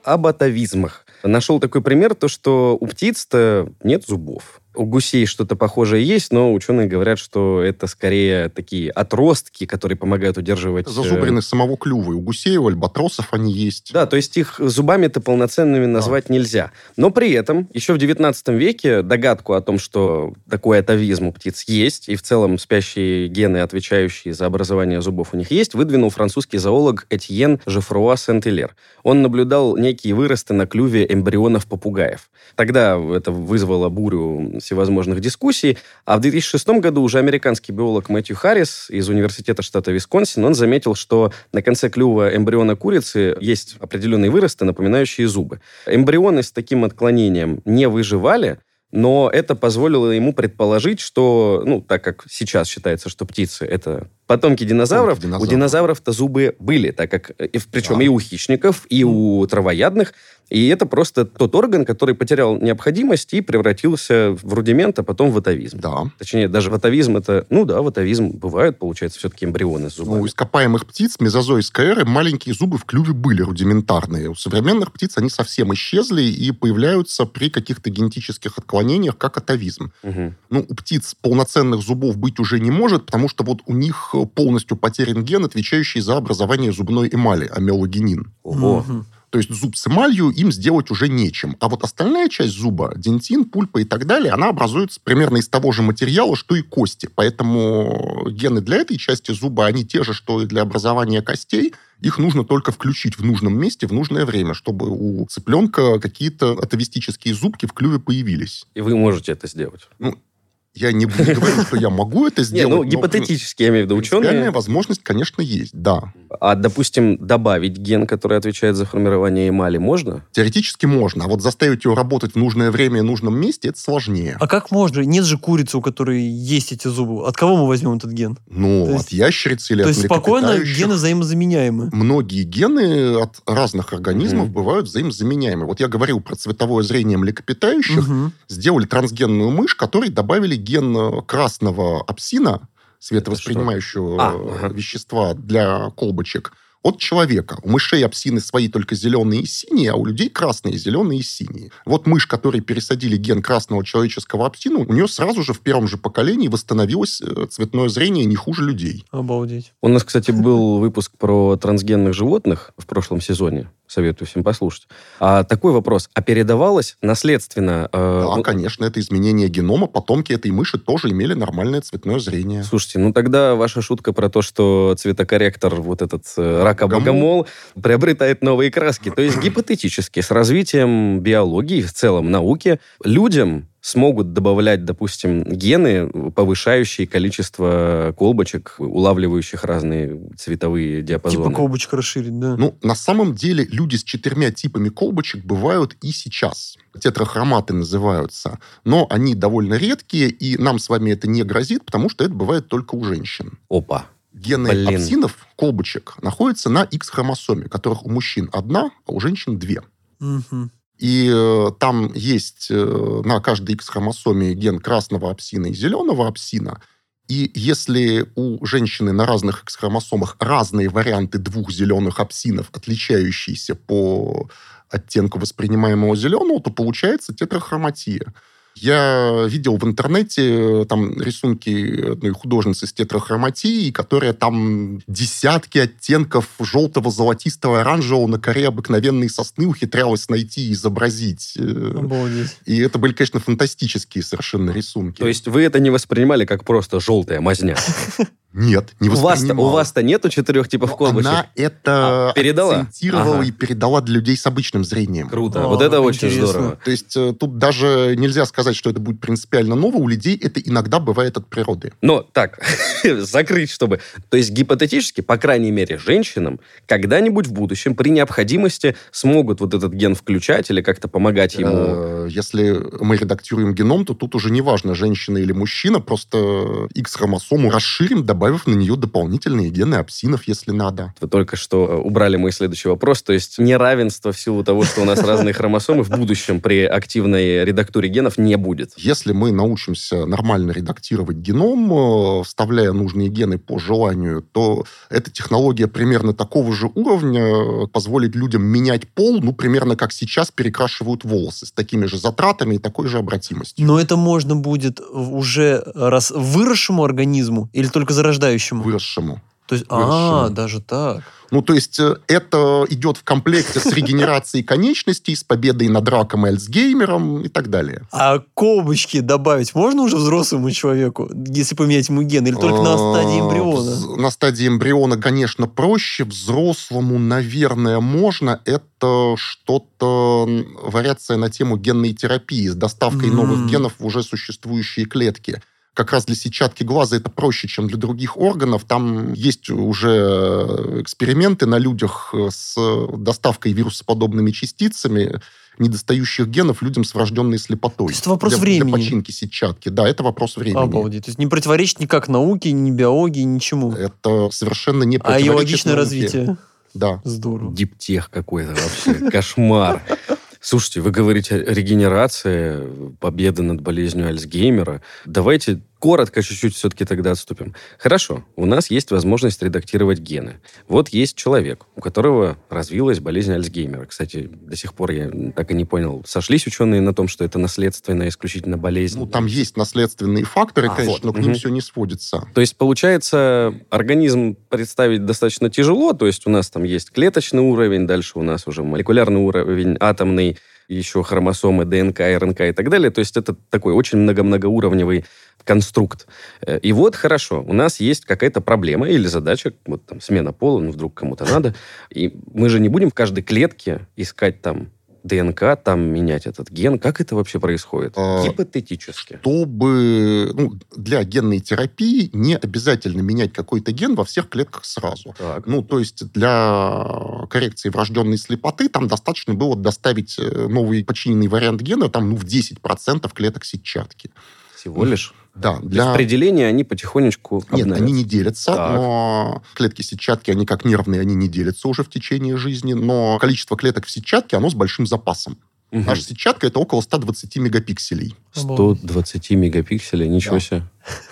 об атовизмах. Нашел такой пример, то что у птиц-то нет зубов. У гусей что-то похожее есть, но ученые говорят, что это скорее такие отростки, которые помогают удерживать... Э... самого клюва. И у гусей, у альбатросов они есть. Да, то есть их зубами-то полноценными назвать да. нельзя. Но при этом еще в 19 веке догадку о том, что такой атовизм у птиц есть, и в целом спящие гены, отвечающие за образование зубов у них есть, выдвинул французский зоолог Этьен Жефруа Сент-Илер. Он наблюдал некие выросты на клюве эмбрионов попугаев. Тогда это вызвало бурю всевозможных дискуссий. А в 2006 году уже американский биолог Мэтью Харрис из университета штата Висконсин, он заметил, что на конце клюва эмбриона курицы есть определенные выросты, напоминающие зубы. Эмбрионы с таким отклонением не выживали, но это позволило ему предположить, что, ну, так как сейчас считается, что птицы это потомки динозавров, динозавров. у динозавров-то зубы были, так как, причем да. и у хищников, и у травоядных, и это просто тот орган, который потерял необходимость и превратился в рудимент, а потом в атовизм. Да. Точнее, даже в атовизм это... Ну да, в атовизм бывают, получается, все-таки эмбрионы с зубами. Ну, у ископаемых птиц мезозойской эры маленькие зубы в клюве были рудиментарные. У современных птиц они совсем исчезли и появляются при каких-то генетических отклонениях, как атовизм. Угу. Ну, у птиц полноценных зубов быть уже не может, потому что вот у них полностью потерян ген, отвечающий за образование зубной эмали, амелогенин. Ого. Угу. То есть зуб с эмалью им сделать уже нечем. А вот остальная часть зуба, дентин, пульпа и так далее, она образуется примерно из того же материала, что и кости. Поэтому гены для этой части зуба, они те же, что и для образования костей. Их нужно только включить в нужном месте в нужное время, чтобы у цыпленка какие-то атовистические зубки в клюве появились. И вы можете это сделать. Ну, я не, не говорю, что я могу это сделать. Не, ну, гипотетически, я имею в виду, ученые... возможность, конечно, есть, да. А, допустим, добавить ген, который отвечает за формирование эмали, можно? Теоретически можно. А вот заставить его работать в нужное время и нужном месте, это сложнее. А как можно? Нет же курицы, у которой есть эти зубы. От кого мы возьмем этот ген? Ну, то от ящерицы или то от То есть спокойно гены взаимозаменяемы? Многие гены от разных организмов угу. бывают взаимозаменяемы. Вот я говорил про цветовое зрение млекопитающих. Угу. Сделали трансгенную мышь, которой добавили ген э, красного апсина, световоспринимающего а, вещества для колбочек, от человека. У мышей апсины свои только зеленые и синие, а у людей красные, зеленые и синие. Вот мышь, которой пересадили ген красного человеческого апсина, у нее сразу же в первом же поколении восстановилось э, цветное зрение не хуже людей. Обалдеть. У нас, кстати, был <laughs> выпуск про трансгенных животных в прошлом сезоне советую всем послушать. А такой вопрос. А передавалось наследственно? Э, да, конечно, это изменение генома. Потомки этой мыши тоже имели нормальное цветное зрение. Слушайте, ну тогда ваша шутка про то, что цветокорректор, вот этот э, рака богомол приобретает новые краски. То есть гипотетически с развитием биологии, в целом науки, людям смогут добавлять, допустим, гены, повышающие количество колбочек, улавливающих разные цветовые диапазоны. Типа колбочка расширить, да. Ну, на самом деле, люди с четырьмя типами колбочек бывают и сейчас. Тетрахроматы называются. Но они довольно редкие, и нам с вами это не грозит, потому что это бывает только у женщин. Опа. Гены Блин. апсинов, колбочек, находятся на X-хромосоме, которых у мужчин одна, а у женщин две. Мгм. И э, там есть э, на каждой X-хромосоме ген красного апсина и зеленого апсина. И если у женщины на разных X-хромосомах разные варианты двух зеленых апсинов, отличающиеся по оттенку воспринимаемого зеленого, то получается тетрахроматия. Я видел в интернете э, там рисунки одной художницы с тетрахроматией, которая там десятки оттенков желтого, золотистого, оранжевого на коре обыкновенной сосны ухитрялась найти и изобразить. Э, Обалдеть. И это были, конечно, фантастические совершенно рисунки. То есть вы это не воспринимали как просто желтая мазня? <laughs> Нет, не У вас-то, у вас-то нету четырех типов Но колбочек? Она это А, передала? акцентировала Ага. и передала для людей с обычным зрением. Круто. О, вот это как очень интересно. здорово. То есть э, тут даже нельзя сказать, что это будет принципиально ново. У людей это иногда бывает от природы. Но так, <laughs> закрыть, чтобы... То есть гипотетически, по крайней мере, женщинам когда-нибудь в будущем при необходимости смогут вот этот ген включать или как-то помогать ему. Э, Если мы редактируем геном, то тут уже не важно, женщина или мужчина, просто X-хромосому расширим, добавив на нее дополнительные гены апсинов, если надо. Вы только что э, убрали мой следующий вопрос. То есть неравенство в силу того, что у нас разные хромосомы в будущем при активной редактуре генов не будет. Если мы научимся нормально редактировать геном, э, вставляя нужные гены по желанию, то эта технология примерно такого же уровня э, позволит людям менять пол, ну, примерно как сейчас перекрашивают волосы, с такими же затратами и такой же обратимостью. Но это можно будет уже раз выросшему организму или только зарождающему? Выросшему. То есть, а, даже так. Ну, то есть э, это идет в комплекте с регенерацией конечностей, с победой над раком и Альцгеймером и так далее. А колбочки добавить можно уже взрослому человеку, если поменять ему ген, или только на стадии А, эмбриона? вз- На стадии эмбриона, конечно, проще. Взрослому, наверное, можно. Это что-то вариация на тему генной терапии с доставкой новых генов в уже существующие клетки. Как раз для сетчатки глаза это проще, чем для других органов. Там есть уже эксперименты на людях э, с доставкой вирусоподобными частицами недостающих генов людям с врожденной слепотой. То есть это вопрос для, времени. Для починки сетчатки. Да, это вопрос времени. Обалдеть. То есть не противоречит никак науке, ни биологии, ничему. Это совершенно не А и противоречит логичное науке. развитие. Да. Здорово. Диптех какой-то вообще. Кошмар. <laughs> Слушайте, вы говорите регенерация, победа над болезнью Альцгеймера. Давайте коротко чуть-чуть все-таки тогда отступим. Хорошо, у нас есть возможность редактировать гены. Вот есть человек, у которого развилась болезнь Альцгеймера. Кстати, до сих пор я так и не понял, сошлись ученые на том, что это наследственная исключительно болезнь? Ну, там есть наследственные факторы, А, конечно, вот. но к ним Мгм. все не сводится. То есть, получается, организм представить достаточно тяжело, то есть у нас там есть клеточный уровень, дальше у нас уже молекулярный уровень, атомный, еще хромосомы, ДНК, РНК и так далее. То есть это такой очень много-многоуровневый конструкт. Э, И вот хорошо, у нас есть какая-то проблема или задача, вот там смена пола, ну вдруг кому-то надо, и мы же не будем в каждой клетке искать там ДНК, там менять этот ген. Как это вообще происходит? А, Гипотетически. Чтобы ну, для генной терапии не обязательно менять какой-то ген во всех клетках сразу. Так. Ну, то есть для коррекции врожденной слепоты там достаточно было доставить э, новый починенный вариант гена там, ну, в 10% клеток сетчатки. Всего лишь? Да, Для... делении они потихонечку Нет, обновятся. они не делятся, Так. но клетки сетчатки, они как нервные, они не делятся уже в течение жизни, но количество клеток в сетчатке, оно с большим запасом. Мгм. Наша сетчатка это около 120 мегапикселей. 120 мегапикселей, ничего Да. себе.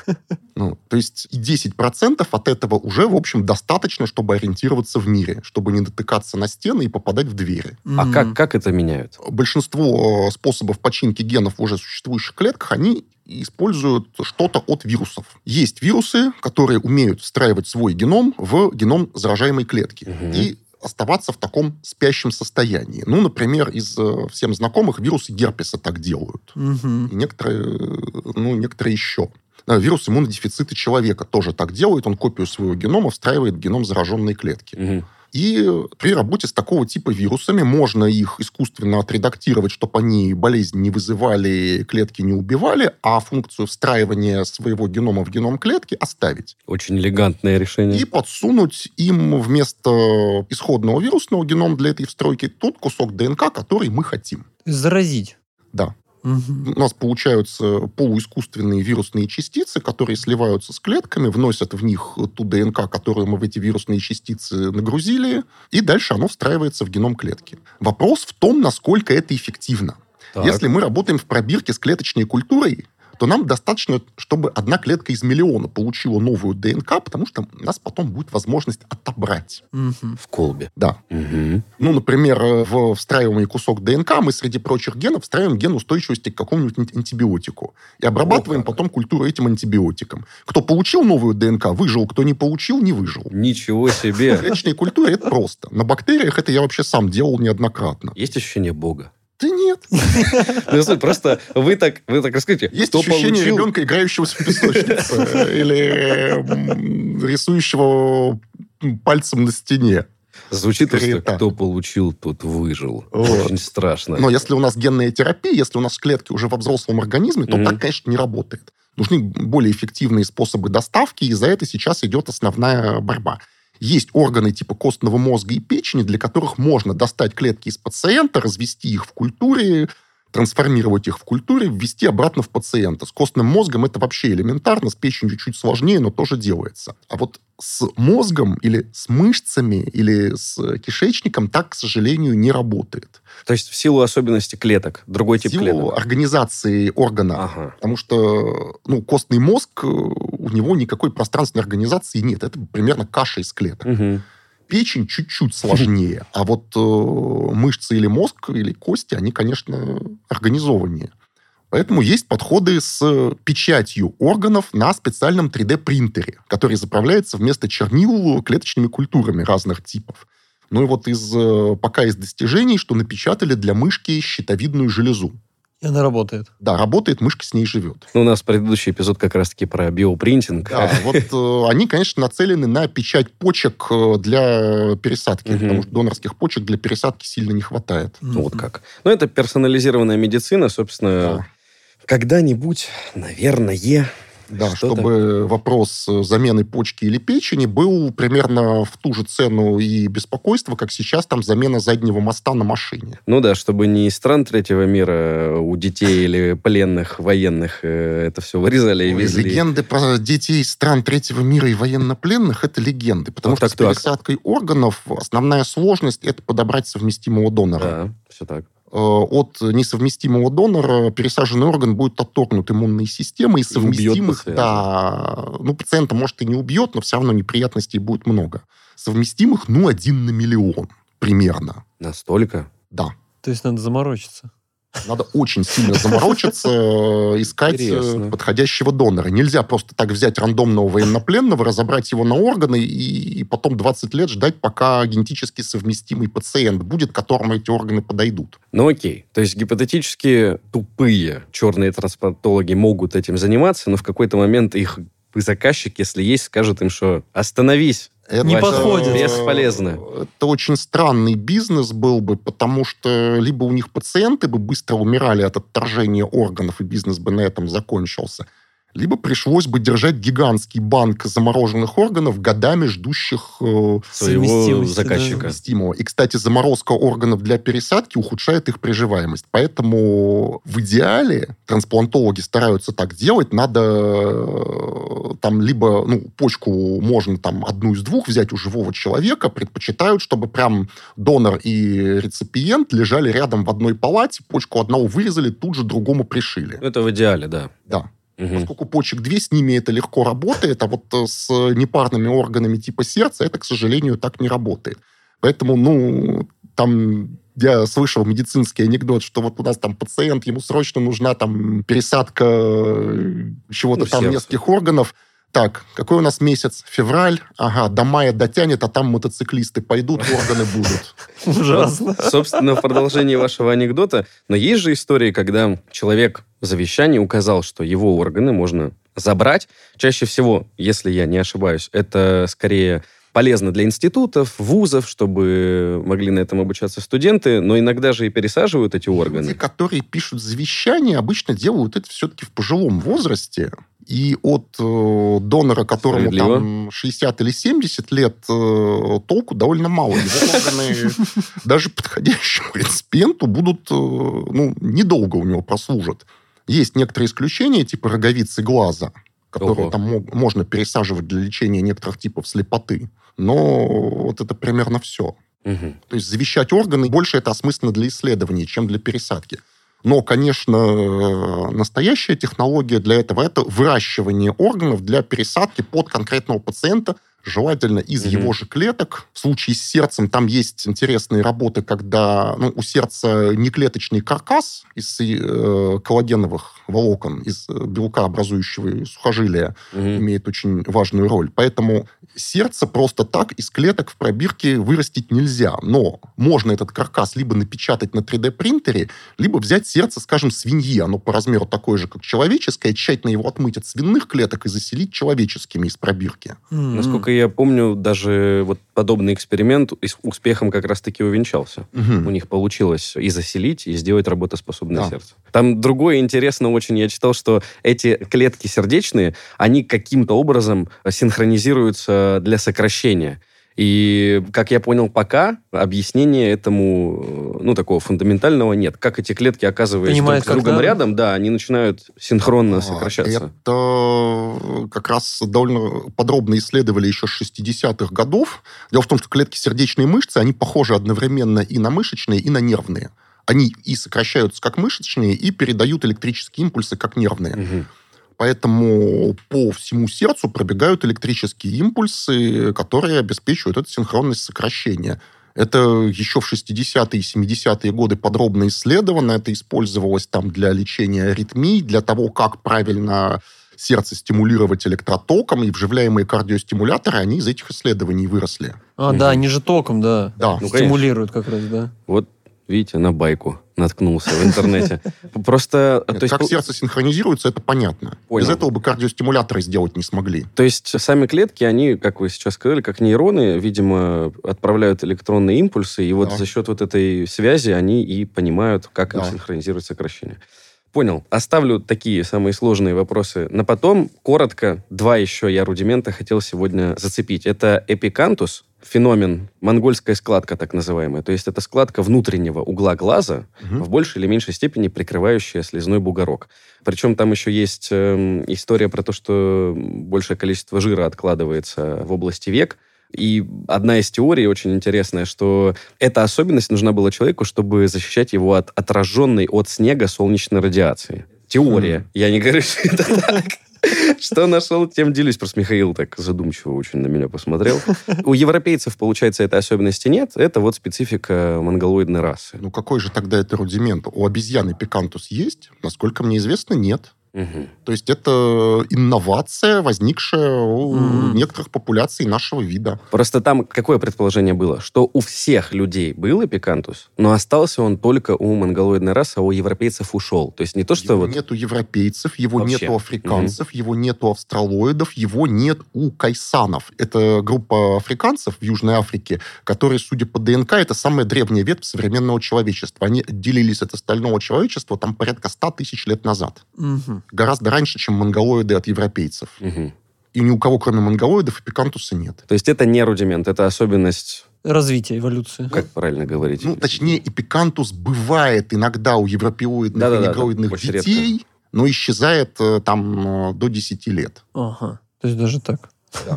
<laughs> Ну, то есть и 10% от этого уже, в общем, достаточно, чтобы ориентироваться в мире, чтобы не натыкаться на стены и попадать в двери. А как, как это меняют? Большинство э, способов починки генов в уже существующих клетках, они используют что-то от вирусов. Есть вирусы, которые умеют встраивать свой геном в геном заражаемой клетки. Мгм. И оставаться в таком спящем состоянии. Ну, например, из э, всем знакомых вирусы герпеса так делают. Мгм. И некоторые, э, ну, некоторые еще. Да, Вирус иммунодефицита человека тоже так делает. Он копию своего генома встраивает в геном зараженной клетки. Мгм. И при работе с такого типа вирусами можно их искусственно отредактировать, чтобы они болезнь не вызывали, клетки не убивали, а функцию встраивания своего генома в геном клетки оставить. Очень элегантное решение. И подсунуть им вместо исходного вирусного генома для этой встройки тот кусок ДНК, который мы хотим. Заразить. Да. Мгм. У нас получаются полуискусственные вирусные частицы, которые сливаются с клетками, вносят в них ту ДНК, которую мы в эти вирусные частицы нагрузили, и дальше оно встраивается в геном клетки. Вопрос в том, насколько это эффективно. Так. Если мы работаем в пробирке с клеточной культурой, то нам достаточно, чтобы одна клетка из миллиона получила новую ДНК, потому что у нас потом будет возможность отобрать. Мгм. В колбе. Да. Мгм. Ну, например, э, в встраиваемый кусок ДНК мы среди прочих генов встраиваем ген устойчивости к какому-нибудь ан- антибиотику. И обрабатываем О, как. потом культуру этим антибиотиком. Кто получил новую ДНК, выжил. Кто не получил, не выжил. Ничего В себе. клеточной культуре это просто. На бактериях это я вообще сам делал неоднократно. Есть ощущение Бога? Да нет. <laughs> Ну, просто вы так, вы так расскажите, Есть ощущение ребенка, играющегося в песочнице. Или м, рисующего пальцем на стене. Звучит просто, кто получил, тот выжил. Вот. Очень страшно. Но если у нас генная терапия, если у нас клетки уже во взрослом организме, то Мгм. так, конечно, не работает. Нужны более эффективные способы доставки, и за это сейчас идет основная борьба. Есть органы типа костного мозга и печени, для которых можно достать клетки из пациента, развести их в культуре, трансформировать их в культуре, ввести обратно в пациента. С костным мозгом это вообще элементарно, с печенью чуть сложнее, но тоже делается. А вот с мозгом или с мышцами или с кишечником так, к сожалению, не работает. То есть в силу особенностей клеток, другой тип силу клеток. организации органа. Ага. Потому что ну, костный мозг, э, у него никакой пространственной организации нет. Это примерно каша из клеток. Мгм. Печень чуть-чуть сложнее. <laughs> А вот э, мышцы или мозг, или кости, они, конечно, организованнее. Поэтому есть подходы с печатью органов на специальном 3D-принтере, который заправляется вместо чернил клеточными культурами разных типов. Ну и вот из, э, пока из достижений, что напечатали для мышки щитовидную железу. И она работает. Да, работает, мышка с ней живет. Ну, у нас предыдущий эпизод как раз-таки про биопринтинг. Да, вот э, они, конечно, нацелены на печать почек э, для пересадки, Мгм. потому что донорских почек для пересадки сильно не хватает. Ну, вот как. Ну, это персонализированная медицина, собственно. Да. Когда-нибудь, наверное, Да, Что-то- чтобы вопрос э, замены почки или печени был примерно в ту же цену и беспокойство, как сейчас там замена заднего моста на машине. Ну да, чтобы не из стран третьего мира у детей или пленных военных э, это все вырезали и везли. Легенды про детей стран третьего мира и военнопленных – это легенды. Потому что так, с так. пересадкой органов основная сложность – это подобрать совместимого донора. Да, все так. Э, От несовместимого донора пересаженный орган будет отторгнут иммунной системой, и совместимых, да, ну, пациента, может, и не убьет, но все равно неприятностей будет много. Совместимых, ну, один на миллион примерно. Настолько. Да. То есть надо заморочиться. Надо очень сильно заморочиться, э, искать э, Интересно. подходящего донора. Нельзя просто так взять рандомного военнопленного, разобрать его на органы и, и потом 20 лет ждать, пока генетически совместимый пациент будет, которому эти органы подойдут. Ну окей. То есть гипотетически тупые черные трансплантологи могут этим заниматься, но в какой-то момент их заказчик, если есть, скажет им, что остановись. Это, Не э, подходит. Бесполезно. Это очень странный бизнес был бы, потому что либо у них пациенты бы быстро умирали от отторжения органов, и бизнес бы на этом закончился, либо пришлось бы держать гигантский банк замороженных органов, годами ждущих э, Своего заказчика. совместимого. И, кстати, заморозка органов для пересадки ухудшает их приживаемость. Поэтому в идеале трансплантологи стараются так делать. Надо э, там либо, ну, почку можно там одну из двух взять у живого человека, предпочитают, чтобы прям донор и реципиент лежали рядом в одной палате, почку одного вырезали, тут же другому пришили. Это в идеале, да. Да. Мгм. Поскольку почек две, с ними это легко работает, а вот э, с непарными органами типа сердца это, к сожалению, так не работает. Поэтому, ну, там я слышал медицинский анекдот, что вот у нас там пациент, ему срочно нужна там пересадка э, чего-то Ну, там сердца. нескольких органов. Так, какой у нас месяц? Февраль. Ага, до мая дотянет, а там мотоциклисты пойдут, органы будут. <laughs> Ужасно. Собственно, в продолжении вашего анекдота, но есть же истории, когда человек в завещании указал, что его органы можно забрать. Чаще всего, если я не ошибаюсь, это скорее полезно для институтов, вузов, чтобы могли на этом обучаться студенты, но иногда же и пересаживают эти органы. Люди, которые пишут завещание, обычно делают это все-таки в пожилом возрасте. И от э, донора, которому Справедливо. там 60 или 70 лет, э, толку довольно мало. Его <laughs> даже подходящему реципиенту будут, э, ну, недолго у него прослужат. Есть некоторые исключения, типа роговицы глаза, которые Ого. там мог- можно пересаживать для лечения некоторых типов слепоты. Но вот это примерно все. Мгм. То есть завещать органы больше это осмысленно для исследований, чем для пересадки. Но, конечно, э, настоящая технология для этого это выращивание органов для пересадки под конкретного пациента, желательно из Мгм. его же клеток. В случае с сердцем там есть интересные работы, когда ну, у сердца неклеточный каркас из э, коллагеновых волокон, из э, белка, образующего сухожилия, Мгм. имеет очень важную роль. Поэтому сердце просто так из клеток в пробирке вырастить нельзя. Но можно этот каркас либо напечатать на 3D-принтере, либо взять сердце, скажем, свиньи. Оно по размеру такое же, как человеческое, тщательно его отмыть от свиных клеток и заселить человеческими из пробирки. М. Насколько я помню, даже вот подобный эксперимент с успехом как раз-таки увенчался. Мгм. У них получилось и заселить, и сделать работоспособное Да. сердце. Там другое интересно очень. Я читал, что эти клетки сердечные, они каким-то образом синхронизируются для сокращения. И, как я понял, пока объяснения этому, э, ну, такого фундаментального нет. Как эти клетки, оказываясь друг с другом когда? рядом, да, они начинают синхронно А, сокращаться. Это как раз довольно подробно исследовали еще с 60-х годов. Дело в том, что клетки сердечной мышцы, они похожи одновременно и на мышечные, и на нервные. Они и сокращаются как мышечные, и передают электрические импульсы как нервные. Мгм. Поэтому по всему сердцу пробегают электрические импульсы, которые обеспечивают эту синхронность сокращения. Это еще в 60-е и 70-е годы подробно исследовано. Это использовалось там для лечения аритмий, для того, как правильно сердце стимулировать электротоком, и вживляемые кардиостимуляторы, они из этих исследований выросли. А, Мгм. да, они же током, да. Да. Ну, конечно. Стимулируют как раз, да. Вот, видите, на байку наткнулся в интернете. <laughs> Просто... Нет, есть, как сердце синхронизируется, это понятно. Понял. Без этого бы кардиостимуляторы сделать не смогли. То есть сами клетки, они, как вы сейчас сказали, как нейроны, видимо, отправляют электронные импульсы, и вот Да. за счет вот этой связи они и понимают, как им Да. синхронизировать сокращение. Понял. Оставлю такие самые сложные вопросы на потом. Коротко, два еще я рудимента хотел сегодня зацепить. Это эпикантус, феномен, монгольская складка так называемая. То есть это складка внутреннего угла глаза, Мгм. в большей или меньшей степени прикрывающая слезной бугорок. Причем там еще есть эм, история про то, что большее количество жира откладывается в области век. И одна из теорий очень интересная, что эта особенность нужна была человеку, чтобы защищать его от отраженной от снега солнечной радиации. Теория. Я не говорю, <laughs> что это так. Что нашел, тем делюсь. Просто Михаил так задумчиво очень на меня посмотрел. У европейцев, получается, этой особенности нет. Это вот специфика монголоидной расы. Ну какой же тогда это рудимент? У обезьяны эпикантус есть? Насколько мне известно, нет. Мгм. То есть это инновация, возникшая у Мгм. некоторых популяций нашего вида. Просто там какое предположение было? Что у всех людей был эпикантус, но остался он только у монголоидной расы, а у европейцев ушел. То есть не то, что его вот... нет у европейцев, его Вообще. нет у африканцев, его нет у австралоидов, его нет у койсанов. Это группа африканцев в Южной Африке, которые, судя по ДНК, это самая древняя ветвь современного человечества. Они отделились от остального человечества там порядка 100 тысяч лет назад. Гораздо раньше, чем монголоиды от европейцев. Мгм. И ни у кого, кроме монголоидов, эпикантуса нет. То есть это не рудимент, это особенность, Развитие, эволюция. как правильно говорить? Ну, точнее, эпикантус бывает иногда у европеоидных Да-да-да, и негроидных очень детей, но исчезает э, там э, до 10 лет. Ага. То есть даже так.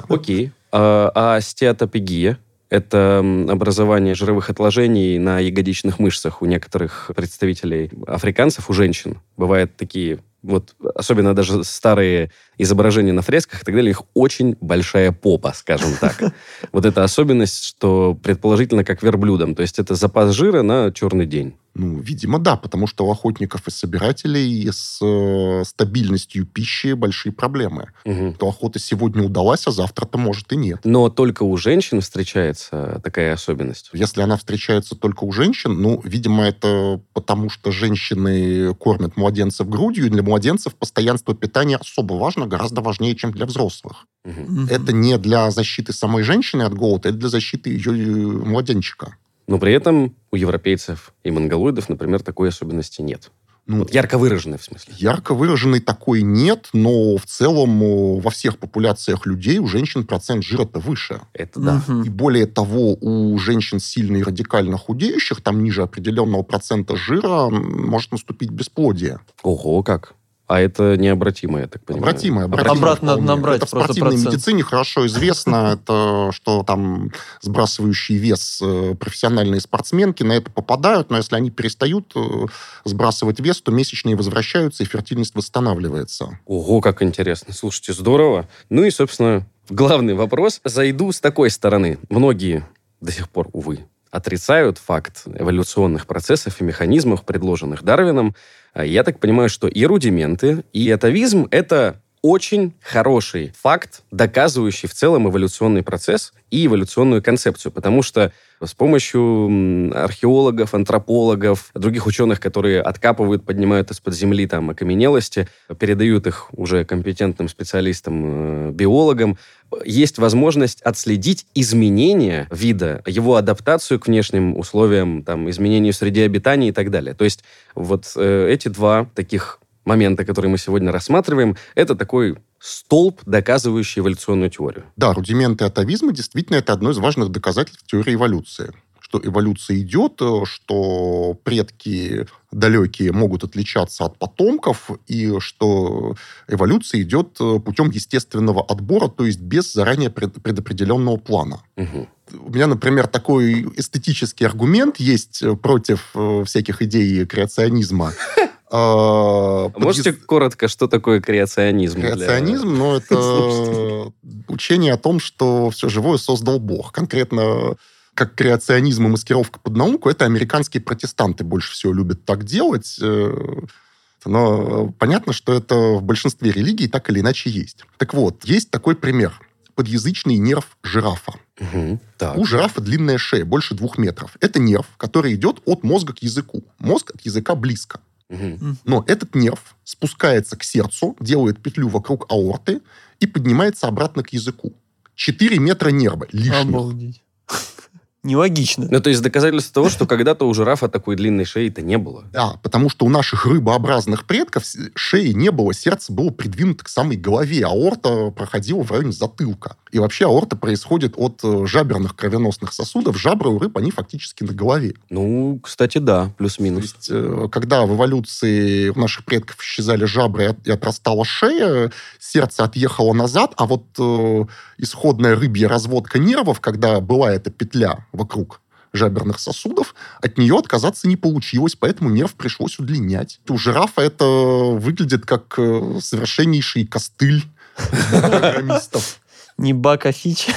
Окей. А, а стеатопегия? Это образование жировых отложений на ягодичных мышцах у некоторых представителей африканцев, у женщин. Бывают такие, вот особенно даже старые изображения на фресках и так далее, у них очень большая попа, скажем так. <laughs> Вот эта особенность, что предположительно как верблюдам. То есть это запас жира на черный день. Ну, видимо, да, потому что у охотников и собирателей с э, стабильностью пищи большие проблемы. Мгм. То охота сегодня удалась, а завтра-то может и нет. Но только у женщин встречается такая особенность. Если она встречается только у женщин, ну, видимо, это потому, что женщины кормят младенцев грудью, и для младенцев постоянство питания особо важно, женщину гораздо важнее, чем для взрослых. Мгм. Это не для защиты самой женщины от голода, это для защиты ее э, младенчика. Но при этом у европейцев и монголоидов, например, такой особенности нет. Ну, Вот ярко выраженной, в смысле. Ярко выраженной такой нет, но в целом во всех популяциях людей у женщин процент жира-то выше. Это да. Мгм. И более того, у женщин сильно и радикально худеющих, там ниже определенного процента жира, может наступить бесплодие. Ого, как. А это необратимо, я так понимаю. Обратимое, обратимое. Обратно вполне. набрать Это в спортивной процент. медицине хорошо известно, это что там сбрасывающий вес э, профессиональные спортсменки на это попадают, но если они перестают э, сбрасывать вес, то месячные возвращаются, и фертильность восстанавливается. Ого, как интересно. Слушайте, здорово. Ну и, собственно, главный вопрос. Зайду с такой стороны. Многие до сих пор, увы, отрицают факт эволюционных процессов и механизмов, предложенных Дарвином. А Я так понимаю, что и рудименты, и атовизм — это очень хороший факт, доказывающий в целом эволюционный процесс и эволюционную концепцию, потому что с помощью археологов, антропологов, других ученых, которые откапывают, поднимают из-под земли там окаменелости, передают их уже компетентным специалистам, э, биологам, есть возможность отследить изменения вида, его адаптацию к внешним условиям, там, изменению в среде обитания и так далее. То есть вот э, эти два таких момента, которые мы сегодня рассматриваем, это такой столб, доказывающий эволюционную теорию. Да, рудименты атовизма действительно это одно из важных доказательств теории эволюции. Что эволюция идет, э, что предки далекие могут отличаться от потомков, и что эволюция идет э, путем естественного отбора, то есть без заранее пред- предопределенного плана. Мгм. У меня, например, такой эстетический аргумент есть э, против всяких идей креационизма. <laughs> А, А Можете подъезд- коротко, что такое креационизм? для- Креационизм, ну, это учение о том, что все живое создал Бог. Конкретно как креационизм и маскировка под науку, это американские протестанты больше всего любят так делать. Э, Но понятно, что это в большинстве религий так или иначе есть. Так вот, есть такой пример. Подъязычный нерв жирафа. Мгм. Так. У жирафа длинная шея, больше двух метров. Это нерв, который идет от мозга к языку. Мозг от языка близко. Но этот нерв спускается к сердцу, делает петлю вокруг аорты и поднимается обратно к языку. 4 метра нерва лишних. Обалдеть. Нелогично. Ну, то есть доказательство того, что когда-то у жирафа такой длинной шеи-то не было. Да, потому что у наших рыбообразных предков шеи не было, сердце было придвинуто к самой голове, аорта проходила в районе затылка. И вообще аорта происходит от э, жаберных кровеносных сосудов. Жабры у рыб, они фактически на голове. Ну, кстати, да, То плюс-минус. есть, э, когда в эволюции у наших предков исчезали жабры и отрастала шея, сердце отъехало назад, а вот э, исходная рыбья разводка нервов, когда была эта петля вокруг жаберных сосудов, от нее отказаться не получилось, поэтому нерв пришлось удлинять. У жирафа это выглядит как э, совершеннейший костыль <laughs> программистов. Не баг, а фича.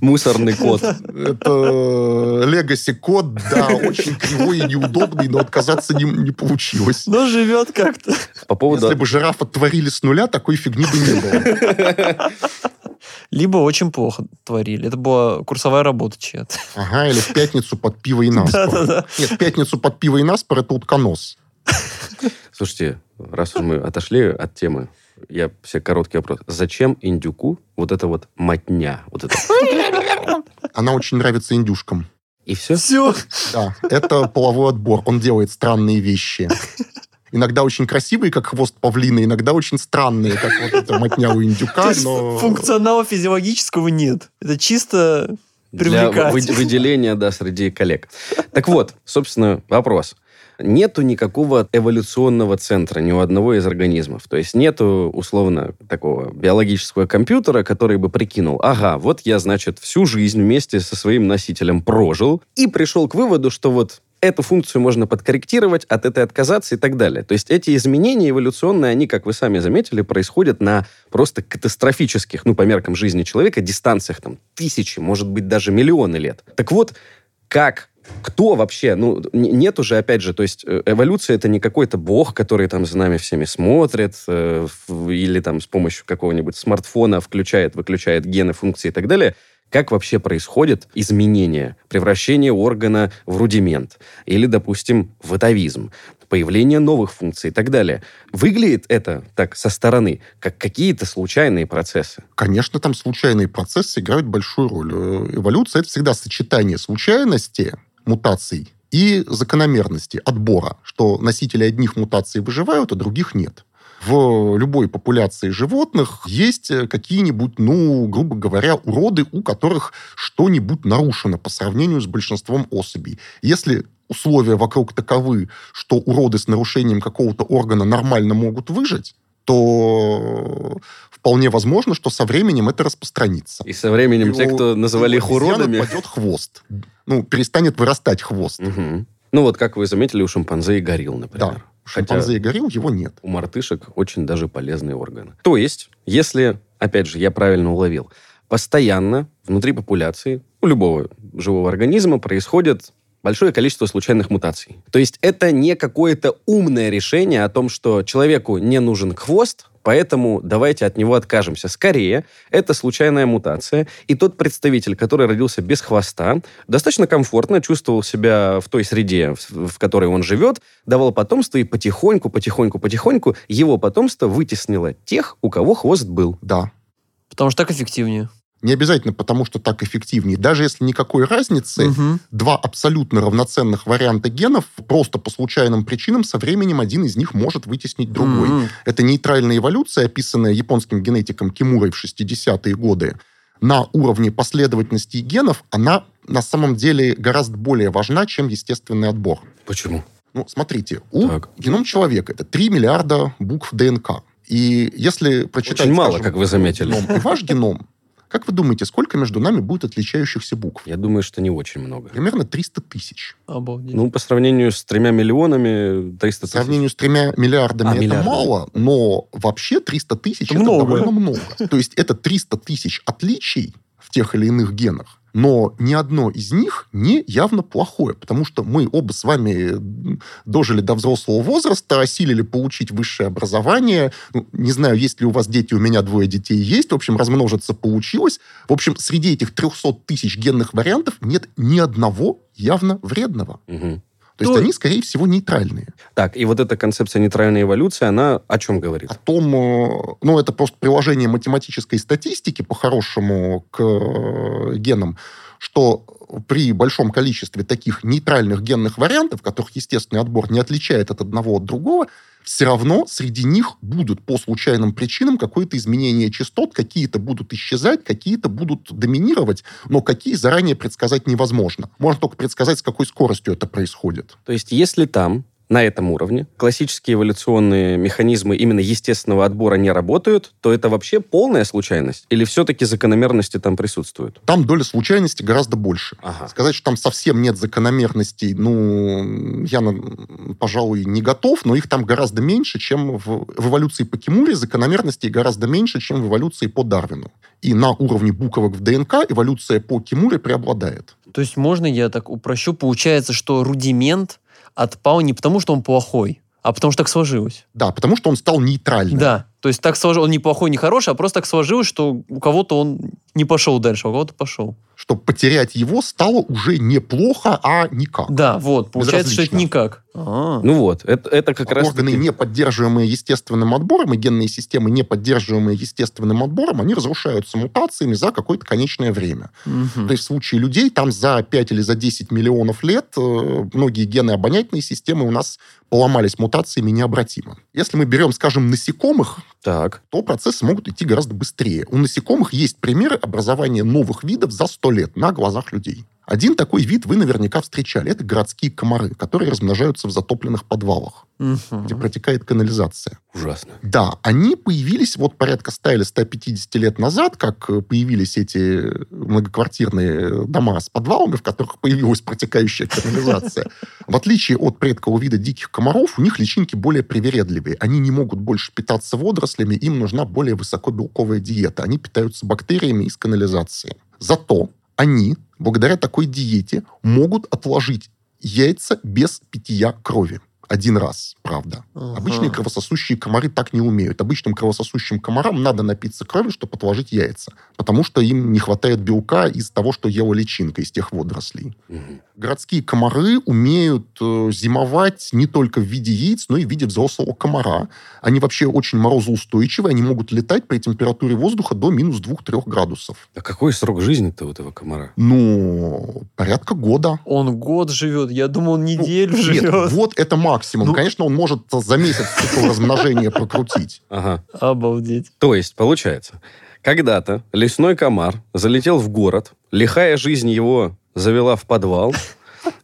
Мусорный кот. Это легаси код, да, <laughs> очень кривой и неудобный, но отказаться не, не получилось. Но живет как-то. По поводу... Если бы жирафа творили с нуля, такой фигни бы не было. <laughs> Либо очень плохо творили. Это была курсовая работа чья-то. Ага, или в пятницу под пиво и наспор. Да-да-да. Нет, в пятницу под пиво и наспор это утконос. Слушайте, раз уж мы отошли от темы, я все короткий вопрос. Зачем индюку вот это вот матня? Вот это? Она очень нравится индюшкам. И все? Все. Да, это половой отбор. Он делает странные вещи. Иногда очень красивые, как хвост павлина, иногда очень странные, как вот эта мотня у То индюка, есть но... функционала физиологического нет. Это чисто Для привлекать. вы- выделения, да, среди коллег. Так вот, собственно, вопрос. Нету никакого эволюционного центра ни у одного из организмов. То есть нету, условно, такого биологического компьютера, который бы прикинул, ага, вот я, значит, всю жизнь вместе со своим носителем прожил и пришел к выводу, что вот эту функцию можно подкорректировать, от этой отказаться и так далее. То есть эти изменения эволюционные, они, как вы сами заметили, происходят на просто катастрофических, ну, по меркам жизни человека, дистанциях там тысячи, может быть, даже миллионы лет. Так вот, как кто вообще, ну, нет уже, опять же, то есть э, эволюция это не какой-то бог, который там за нами всеми смотрит, э, или там с помощью какого-нибудь смартфона включает, выключает гены, функции и так далее. Как вообще происходит изменение, превращение органа в рудимент или, допустим, в атовизм? появление новых функций и так далее. Выглядит это так со стороны, как какие-то случайные процессы. Конечно, там случайные процессы играют большую роль. Э, Эволюция — это всегда сочетание случайности, мутаций, и закономерности отбора, что носители одних мутаций выживают, а других нет в любой популяции животных есть какие-нибудь, ну, грубо говоря, уроды, у которых что-нибудь нарушено по сравнению с большинством особей. Если условия вокруг таковы, что уроды с нарушением какого-то органа нормально могут выжить, то вполне возможно, что со временем это распространится. И со временем и те, кто называли их уродами... пойдет хвост. Ну, перестанет вырастать хвост. Угу. Ну, вот как вы заметили, у шимпанзе и горилл, например. Да. Шимпанзе и горилл его нет. У мартышек очень даже полезные органы. То есть, если, опять же, я правильно уловил, постоянно внутри популяции у любого живого организма происходит большое количество случайных мутаций. То есть это не какое-то умное решение о том, что человеку не нужен хвост, Поэтому давайте от него откажемся. Скорее, это случайная мутация, и тот представитель, который родился без хвоста, достаточно комфортно чувствовал себя в той среде, в которой он живет, давал потомство, и потихоньку, потихоньку, потихоньку его потомство вытеснило тех, у кого хвост был. Да. Потому что так эффективнее. Не обязательно потому, что так эффективнее. Даже если никакой разницы, угу. два абсолютно равноценных варианта генов, просто по случайным причинам со временем один из них может вытеснить другой. Угу. Это нейтральная эволюция, описанная японским генетиком Кимурой в 60-е годы. На уровне последовательности генов она на самом деле гораздо более важна, чем естественный отбор. Почему? Ну, смотрите, у так. геном человека это 3 миллиарда букв ДНК. И если прочитать... Очень мало, скажем, как вы заметили. Геном, и ваш геном, как вы думаете, сколько между нами будет отличающихся букв? Я думаю, что не очень много. Примерно 300 тысяч. Обалдеть. Ну, по сравнению с тремя миллионами, 300 тысяч. По сравнению с тремя миллиардами а, это миллиарды. мало, но вообще 300 тысяч это, это много. довольно много. То есть это 300 тысяч отличий в тех или иных генах но ни одно из них не явно плохое, потому что мы оба с вами дожили до взрослого возраста, осилили получить высшее образование. Ну, не знаю, есть ли у вас дети, у меня двое детей есть. В общем, размножиться получилось. В общем, среди этих 300 тысяч генных вариантов нет ни одного явно вредного. Угу. То есть они, скорее всего, нейтральные. Так, и вот эта концепция нейтральной эволюции, она о чем говорит? О том, э, ну, это просто приложение математической статистики, по-хорошему, к э, генам, что при большом количестве таких нейтральных генных вариантов, которых естественный отбор не отличает от одного от другого, все равно среди них будут по случайным причинам какое-то изменение частот, какие-то будут исчезать, какие-то будут доминировать, но какие заранее предсказать невозможно. Можно только предсказать, с какой скоростью это происходит. То есть, если там на этом уровне, классические эволюционные механизмы именно естественного отбора не работают, то это вообще полная случайность? Или все-таки закономерности там присутствуют? Там доля случайности гораздо больше. Ага. Сказать, что там совсем нет закономерностей, ну, я, пожалуй, не готов, но их там гораздо меньше, чем в, в эволюции по Кимуре, закономерностей гораздо меньше, чем в эволюции по Дарвину. И на уровне буквок в ДНК эволюция по Кимуре преобладает. То есть можно я так упрощу? Получается, что рудимент отпал не потому, что он плохой, а потому что так сложилось. Да, потому что он стал нейтральным. Да, то есть так сложилось, он не плохой, не хороший, а просто так сложилось, что у кого-то он не пошел дальше, а у кого-то пошел. Что потерять его стало уже неплохо, а никак. Да, вот, получается, что это никак. А-а-а. Ну вот, это, это как раз... Органы, не поддерживаемые естественным отбором, и генные системы, не поддерживаемые естественным отбором, они разрушаются мутациями за какое-то конечное время. Угу. То есть в случае людей там за 5 или за 10 миллионов лет э, многие гены обонятельной системы у нас поломались мутациями необратимо. Если мы берем, скажем, насекомых, так. то процессы могут идти гораздо быстрее. У насекомых есть примеры образования новых видов за 100 лет на глазах людей. Один такой вид вы наверняка встречали. Это городские комары, которые размножаются в затопленных подвалах, угу. где протекает канализация. Ужасно. Да, они появились вот порядка 100 или 150 лет назад, как появились эти многоквартирные дома с подвалами, в которых появилась протекающая канализация. В отличие от предков вида диких комаров, у них личинки более привередливые. Они не могут больше питаться водорослями, им нужна более высокобелковая диета. Они питаются бактериями из канализации. Зато они, благодаря такой диете, могут отложить яйца без питья крови. Один раз, правда. Ага. Обычные кровососущие комары так не умеют. Обычным кровососущим комарам надо напиться крови, чтобы отложить яйца, потому что им не хватает белка из того, что ела личинка, из тех водорослей. Мгм. Городские комары умеют э, зимовать не только в виде яиц, но и в виде взрослого комара. Они вообще очень морозоустойчивы, они могут летать при температуре воздуха до минус 2-3 градусов. А какой срок жизни-то у этого комара? Ну, порядка года. Он год живет. Я думал, он Ну, неделю Нет, живет. вот это максимум. Ну. Конечно, он может за месяц цикл размножения прокрутить. Ага. Обалдеть. То есть, получается, когда-то лесной комар залетел в город, лихая жизнь его завела в подвал.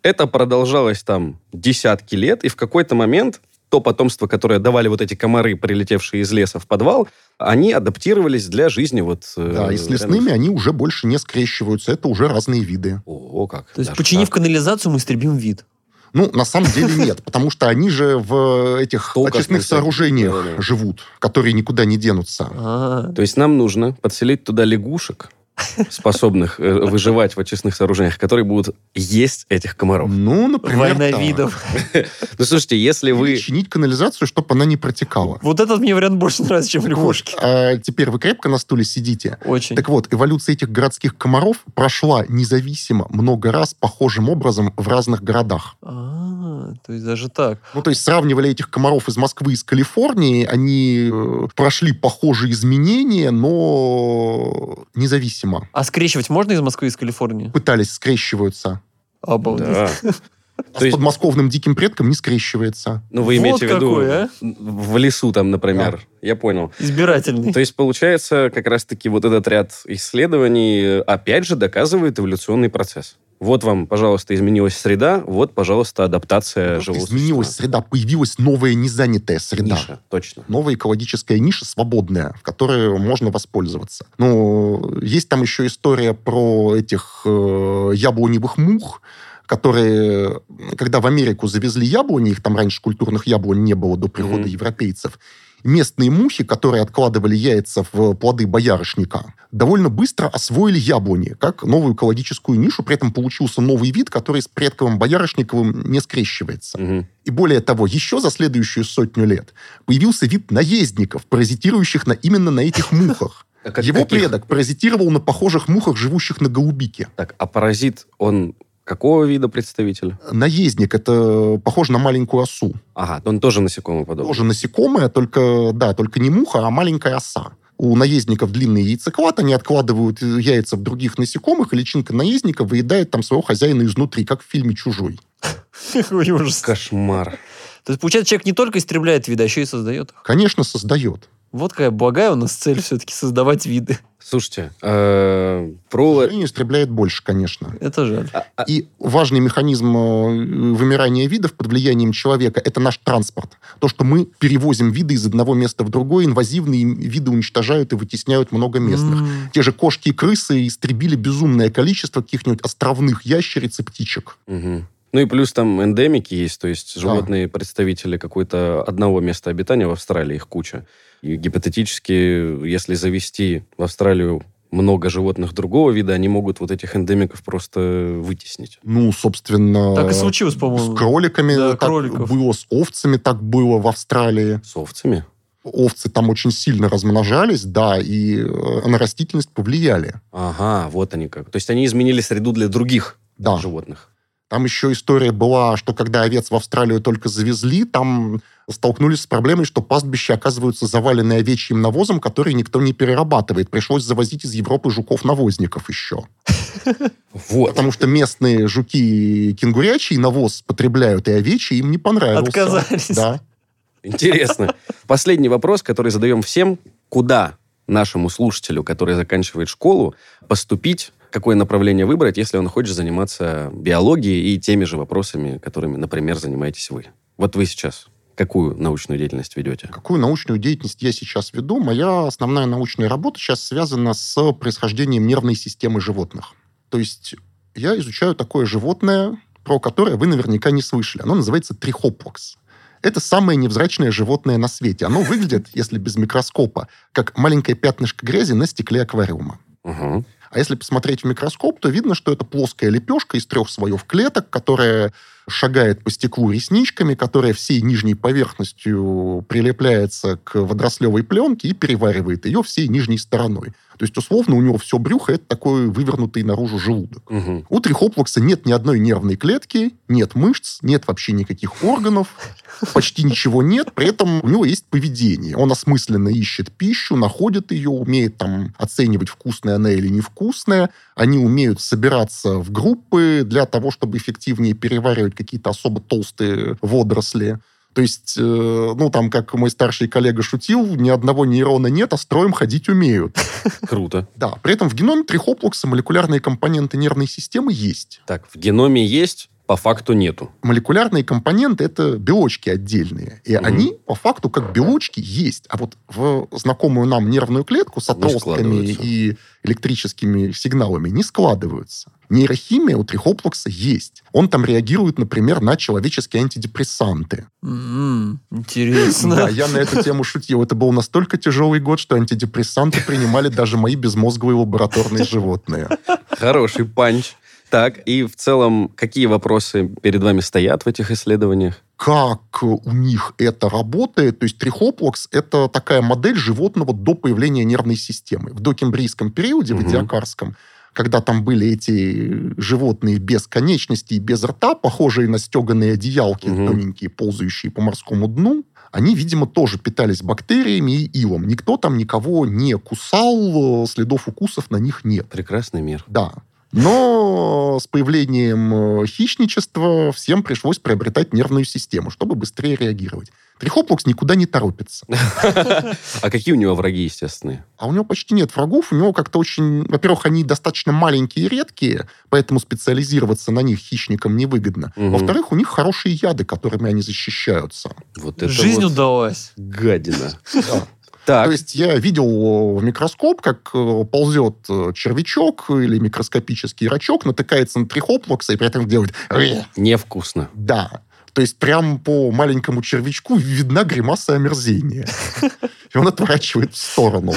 Это продолжалось там десятки лет, и в какой-то момент то потомство, которое давали вот эти комары, прилетевшие из леса в подвал, они адаптировались для жизни вот... э, Да, и с лесными они уже больше не скрещиваются. Это уже разные виды. О, как. То есть, починив так. канализацию, мы истребим вид. Ну, на самом деле нет, потому что они же в этих Толках очистных сооружениях живут, которые никуда не денутся. А, То есть нам нужно подселить туда лягушек, способных э, выживать в очистных сооружениях, которые будут есть этих комаров. Ну, например, Война так. видов. <laughs> Ну, слушайте, если вы... чинить канализацию, чтобы она не протекала. Вот этот мне вариант больше нравится, чем лягушки. А теперь вы крепко на стуле сидите. Очень. Так вот, эволюция этих городских комаров прошла независимо много раз похожим образом в разных городах. А, то есть даже так. Ну, то есть сравнивали этих комаров из Москвы и из Калифорнии, они э, прошли похожие изменения, но независимо. А скрещивать можно из Москвы и из Калифорнии? Пытались скрещиваются. Обалдеть. Да. <laughs> А То с подмосковным диким предком не скрещивается. Ну, вы Вот имеете в виду какой, а? в лесу там, например. Я понял. Избирательный. То есть, получается, как раз-таки вот этот ряд исследований, опять же, доказывает эволюционный процесс. Вот вам, пожалуйста, изменилась среда, вот, пожалуйста, адаптация живого изменилась существа. среда, появилась новая незанятая среда. Ниша, точно. Новая экологическая ниша свободная, в которой можно воспользоваться. Ну, есть там еще история про этих э, яблоневых мух, которые, когда в Америку завезли яблони, их там раньше культурных яблонь не было до прихода Мгм. европейцев, местные мухи, которые откладывали яйца в плоды боярышника, довольно быстро освоили яблони как новую экологическую нишу, при этом получился новый вид, который с предковым боярышниковым не скрещивается. Мгм. И более того, еще за следующую сотню лет появился вид наездников, паразитирующих на, именно на этих <laughs> мухах. А как- Его каких? предок паразитировал на похожих мухах, живущих на голубике. Так, а паразит, он какого вида представитель? Наездник – это похоже на маленькую осу. Ага, он тоже насекомый подобный. Тоже насекомое, только, да, только не муха, а маленькая оса. У наездников длинный яйцеклад, они откладывают яйца в других насекомых, и личинка наездника выедает там своего хозяина изнутри, как в фильме «Чужой». <laughs> Кошмар. То есть, получается, человек не только истребляет виды, а еще и создает их. Конечно, создает. Вот какая благая у нас цель все-таки создавать виды. Слушайте, э, про... сожалению, истребляет больше, конечно. Это жаль. а- а- И важный механизм э, вымирания видов под влиянием человека – это наш транспорт. То, что мы перевозим виды из одного места в другое, инвазивные виды уничтожают и вытесняют много местных. М. Те же кошки и крысы истребили безумное количество каких-нибудь островных ящериц и птичек. Мгм. Ну и плюс там эндемики есть, то есть животные представители какой-то одного места обитания в Австралии, их куча. И гипотетически, если завести в Австралию много животных другого вида, они могут вот этих эндемиков просто вытеснить. Ну, собственно... Так и случилось, С по-моему. кроликами Да, так кроликов. было, с овцами так было в Австралии. С овцами? Овцы там очень сильно размножались, да, и э, на растительность повлияли. Ага, вот они как. То есть они изменили среду для других Да. животных. Там еще история была, что когда овец в Австралию только завезли, там столкнулись с проблемой, что пастбища оказываются завалены овечьим навозом, который никто не перерабатывает. Пришлось завозить из Европы жуков-навозников еще. <laughs> Вот. Потому что местные жуки кенгурячий навоз потребляют, и овечий им не понравился. Отказались. Да. Интересно. Последний вопрос, который задаем всем. Куда нашему слушателю, который заканчивает школу, поступить, какое направление выбрать, если он хочет заниматься биологией и теми же вопросами, которыми, например, занимаетесь вы? Вот вы сейчас какую научную деятельность ведете? Какую научную деятельность я сейчас веду? Моя основная научная работа сейчас связана с происхождением нервной системы животных. То есть я изучаю такое животное, про которое вы наверняка не слышали. Оно называется трихоплакс. Это самое невзрачное животное на свете. Оно выглядит, если без микроскопа, как маленькое пятнышко грязи на стекле аквариума. Угу. А если посмотреть в микроскоп, то видно, что это плоская лепешка из трех слоев клеток, которая шагает по стеклу ресничками, которая всей нижней поверхностью прилепляется к водорослевой пленке и переваривает ее всей нижней стороной. То есть, условно, у него все брюхо – это такой вывернутый наружу желудок. Мгм. У трихоплакса нет ни одной нервной клетки, нет мышц, нет вообще никаких органов, почти ничего нет, при этом у него есть поведение. Он осмысленно ищет пищу, находит ее, умеет там оценивать, вкусная она или невкусная. Они умеют собираться в группы для того, чтобы эффективнее переваривать какие-то особо толстые водоросли. То есть, э, ну, там, как мой старший коллега шутил, ни одного нейрона нет, а строем ходить умеют. <laughs> Круто. Да, при этом в геноме трихоплакса молекулярные компоненты нервной системы есть. Так, в геноме есть, по факту нету. молекулярные компоненты это белочки отдельные. И Мгм. они по факту как белочки есть. А вот в знакомую нам нервную клетку с отростками и электрическими сигналами не складываются. Нейрохимия у трихоплакса есть. Он там реагирует, например, на человеческие антидепрессанты. М, Интересно. Да, я на эту тему шутил. Это был настолько тяжелый год, что антидепрессанты принимали даже мои безмозговые лабораторные животные. Хороший панч. Так, и в целом, какие вопросы перед вами стоят в этих исследованиях? как у них это работает. То есть трихоплакс – это такая модель животного до появления нервной системы. В докембрийском периоде, в Мгм. диакарском, когда там были эти животные без конечностей, без рта, похожие на стеганые одеялки, Мгм. тоненькие, ползающие по морскому дну, они, видимо, тоже питались бактериями и илом. Никто там никого не кусал, э, следов укусов на них нет. Прекрасный мир. Да. Но с появлением э, хищничества всем пришлось приобретать нервную систему, чтобы быстрее реагировать. Трихоплакс никуда не торопится. <laughs> А какие у него враги естественные? А у него почти нет врагов. У него как-то очень... Во-первых, они достаточно маленькие и редкие, поэтому специализироваться на них хищникам невыгодно. Мгм. Во-вторых, у них хорошие яды, которыми они защищаются. Вот это Жизнь вот удалась. гадина. Да. Так, То есть я видел в микроскоп, как э, ползет э, червячок или микроскопический рачок, натыкается на трихоплакса и при этом делает невкусно. Да. То есть прям по маленькому червячку видна гримаса омерзения. <laughs> И он отворачивает в сторону.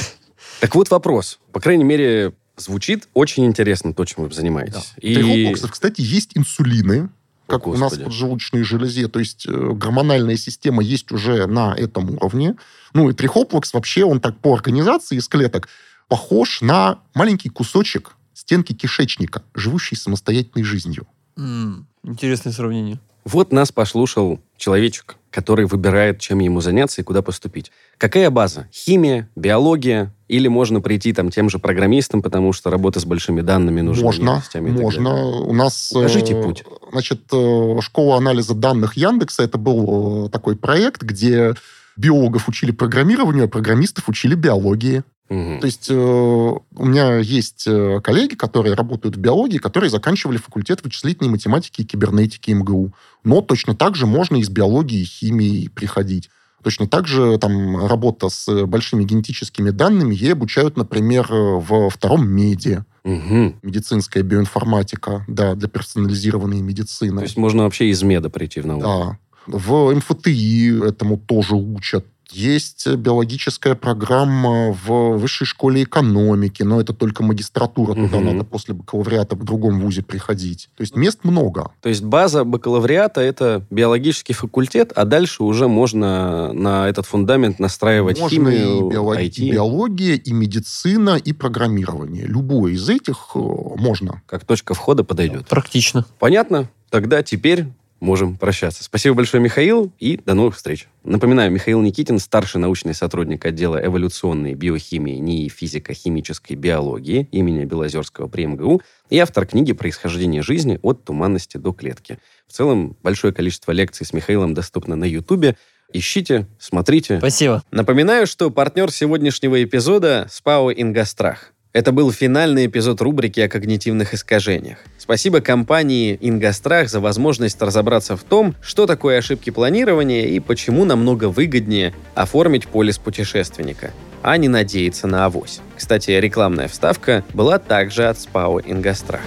Так вот вопрос. По крайней мере, звучит очень интересно то, чем вы занимаетесь. У трихоплаксов, кстати, есть инсулины, О, как у нас в поджелудочной железе. То есть э, гормональная система есть уже на этом уровне. Ну и трихоплакс вообще, он так по организации из клеток похож на маленький кусочек стенки кишечника, живущий самостоятельной жизнью. М, Интересное сравнение. Вот нас послушал человечек, который выбирает, чем ему заняться и куда поступить. Какая база? Химия, биология? Или можно прийти там тем же программистом, потому что работа с большими данными нужна? Можно, можно. далее? У нас... Укажите э, путь. Значит, э, школа анализа данных Яндекса, это был э, такой проект, где биологов учили программированию, а программистов учили биологии. Мгм. То есть э, у меня есть э, коллеги, которые работают в биологии, которые заканчивали факультет вычислительной математики и кибернетики МГУ. Но точно так же можно из биологии и химии приходить. Точно так же там работа с большими генетическими данными ей обучают, например, э, во втором меди. Мгм. Медицинская биоинформатика, да, для персонализированной медицины. То есть можно вообще из меда прийти в науку? Да. В МФТИ этому тоже учат. Есть биологическая программа в высшей школе экономики, но это только магистратура, туда Мгм. надо после бакалавриата в другом вузе приходить. То есть мест много. То есть база бакалавриата – это биологический факультет, а дальше уже можно на этот фундамент настраивать Можно химию, и, биолог- IT, и биология, и медицина, и программирование. Любое из этих э, можно. как точка входа подойдет. Практично. Понятно? Тогда теперь можем прощаться. Спасибо большое, Михаил, и до новых встреч. Напоминаю, Михаил Никитин, старший научный сотрудник отдела эволюционной биохимии НИИ физико-химической биологии имени Белозерского при МГУ и автор книги «Происхождение жизни. От туманности до клетки». В целом, большое количество лекций с Михаилом доступно на Ютубе. Ищите, смотрите. Спасибо. Напоминаю, что партнер сегодняшнего эпизода – СПАО «Ингострах». Это был финальный эпизод рубрики о когнитивных искажениях. Спасибо компании «Ингострах» за возможность разобраться в том, что такое ошибки планирования и почему намного выгоднее оформить полис путешественника, а не надеяться на авось. Кстати, рекламная вставка была также от СПАО «Ингострах».